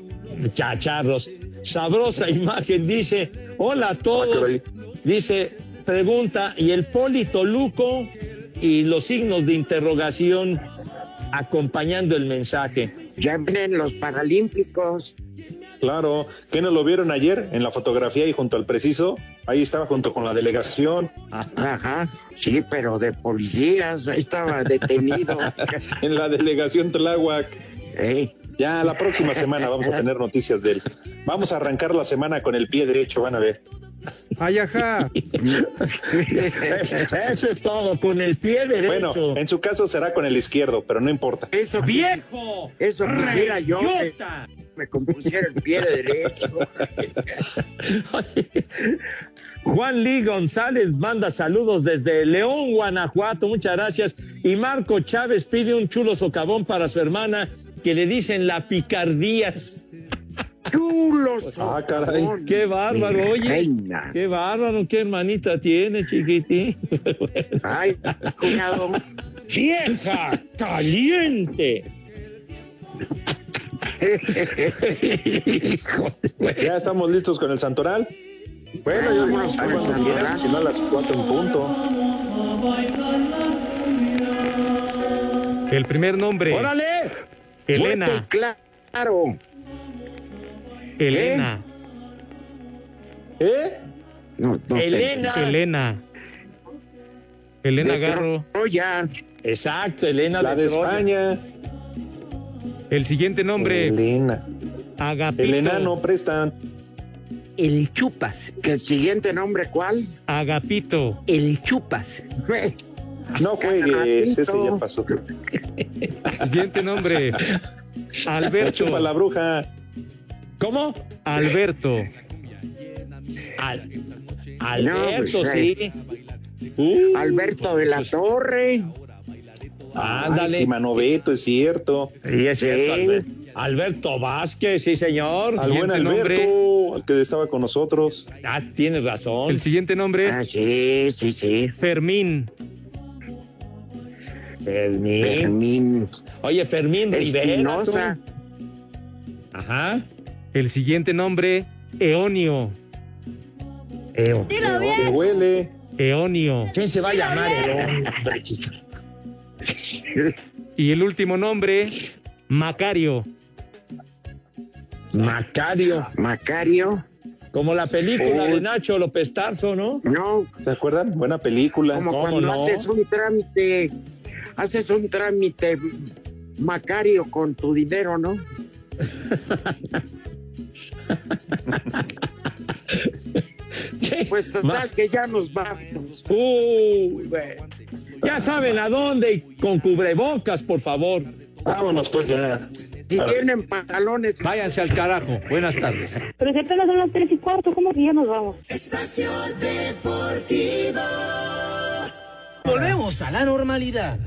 [SPEAKER 5] Chacharros. Sabrosa imagen, dice, hola a todos. Dice, pregunta, ¿y el Polito Luco y los signos de interrogación acompañando el mensaje?
[SPEAKER 2] Ya vienen los Paralímpicos.
[SPEAKER 3] Claro, ¿qué no lo vieron ayer en la fotografía y junto al preciso? Ahí estaba junto con la delegación.
[SPEAKER 2] Ajá, sí, pero de policías, ahí estaba detenido.
[SPEAKER 3] en la delegación Tláhuac. Ya la próxima semana vamos a tener noticias de él. Vamos a arrancar la semana con el pie derecho, van a ver.
[SPEAKER 36] Ay, ajá.
[SPEAKER 5] Eso es todo, con el pie derecho.
[SPEAKER 3] Bueno, en su caso será con el izquierdo, pero no importa.
[SPEAKER 2] Eso,
[SPEAKER 5] ¡Viejo!
[SPEAKER 2] Eso quisiera yo. me compusiera el pie derecho.
[SPEAKER 5] Juan Lee González manda saludos desde León, Guanajuato, muchas gracias. Y Marco Chávez pide un chulo socavón para su hermana que le dicen la picardías.
[SPEAKER 2] Chulos.
[SPEAKER 3] Ah, caray.
[SPEAKER 5] Qué bárbaro,
[SPEAKER 2] Mi
[SPEAKER 5] oye.
[SPEAKER 2] reina.
[SPEAKER 5] Qué bárbaro, qué hermanita tiene, chiquitín.
[SPEAKER 2] Ay, cuñado.
[SPEAKER 5] ¡Vieja! ¡Caliente!
[SPEAKER 3] Ya estamos listos con el Santoral. Bueno, yo
[SPEAKER 2] Vámonos con el Santoral.
[SPEAKER 3] si no a las cuatro en punto.
[SPEAKER 58] El primer nombre.
[SPEAKER 5] ¡Órale!
[SPEAKER 58] Elena.
[SPEAKER 2] Fuerte y claro.
[SPEAKER 58] Elena.
[SPEAKER 3] ¿Eh?
[SPEAKER 2] No, no te-
[SPEAKER 5] Elena.
[SPEAKER 58] Elena. Elena
[SPEAKER 2] de
[SPEAKER 58] Garro.
[SPEAKER 2] Troya.
[SPEAKER 5] Exacto, Elena
[SPEAKER 3] La de. España.
[SPEAKER 58] El siguiente nombre.
[SPEAKER 3] Elena.
[SPEAKER 58] Agapito.
[SPEAKER 3] El enano prestan.
[SPEAKER 47] El chupas.
[SPEAKER 2] ¿Que el siguiente nombre cuál?
[SPEAKER 58] Agapito.
[SPEAKER 47] El chupas.
[SPEAKER 3] No juegues, ese ya pasó.
[SPEAKER 58] Siguiente nombre. Alberto.
[SPEAKER 3] chupa la bruja.
[SPEAKER 5] ¿Cómo?
[SPEAKER 58] Alberto.
[SPEAKER 5] Al- Alberto,
[SPEAKER 2] No, pues,
[SPEAKER 5] sí. Uh,
[SPEAKER 2] Alberto de la Torre.
[SPEAKER 5] ándale.
[SPEAKER 3] Ay, sí, Manoveto, es cierto.
[SPEAKER 5] Sí, es cierto, Alberto Vázquez, sí, señor.
[SPEAKER 3] Al buen Alberto, al que estaba con nosotros.
[SPEAKER 5] Ah, tienes razón.
[SPEAKER 58] El siguiente nombre es
[SPEAKER 2] Ah, sí, sí, sí.
[SPEAKER 58] Fermín.
[SPEAKER 5] Fermín.
[SPEAKER 2] Fermín.
[SPEAKER 5] Oye, Fermín Rivera.
[SPEAKER 2] Espinosa.
[SPEAKER 5] tú. Ajá.
[SPEAKER 58] El siguiente nombre, Eonio.
[SPEAKER 5] Eo.
[SPEAKER 3] Que huele.
[SPEAKER 58] Eonio.
[SPEAKER 5] ¿Quién se va a llamar Eón?
[SPEAKER 58] Y el último nombre, Macario.
[SPEAKER 5] Macario.
[SPEAKER 2] Macario.
[SPEAKER 5] Como la película de Nacho López Tarso, ¿no?
[SPEAKER 2] No,
[SPEAKER 3] ¿Se acuerdan? Buena película.
[SPEAKER 2] como
[SPEAKER 5] ¿Cómo
[SPEAKER 2] cuando
[SPEAKER 5] no?
[SPEAKER 2] haces un trámite, haces un trámite macario con tu dinero, ¿no? Pues total que ya nos vamos.
[SPEAKER 5] Uy. Ya saben a dónde y con cubrebocas, por favor.
[SPEAKER 3] Vámonos pues ya.
[SPEAKER 2] Si tienen pantalones.
[SPEAKER 59] Váyanse al carajo. Buenas tardes.
[SPEAKER 26] Pero si apenas son las tres y cuarto, ¿cómo que ya nos vamos?
[SPEAKER 43] Volvemos a la normalidad.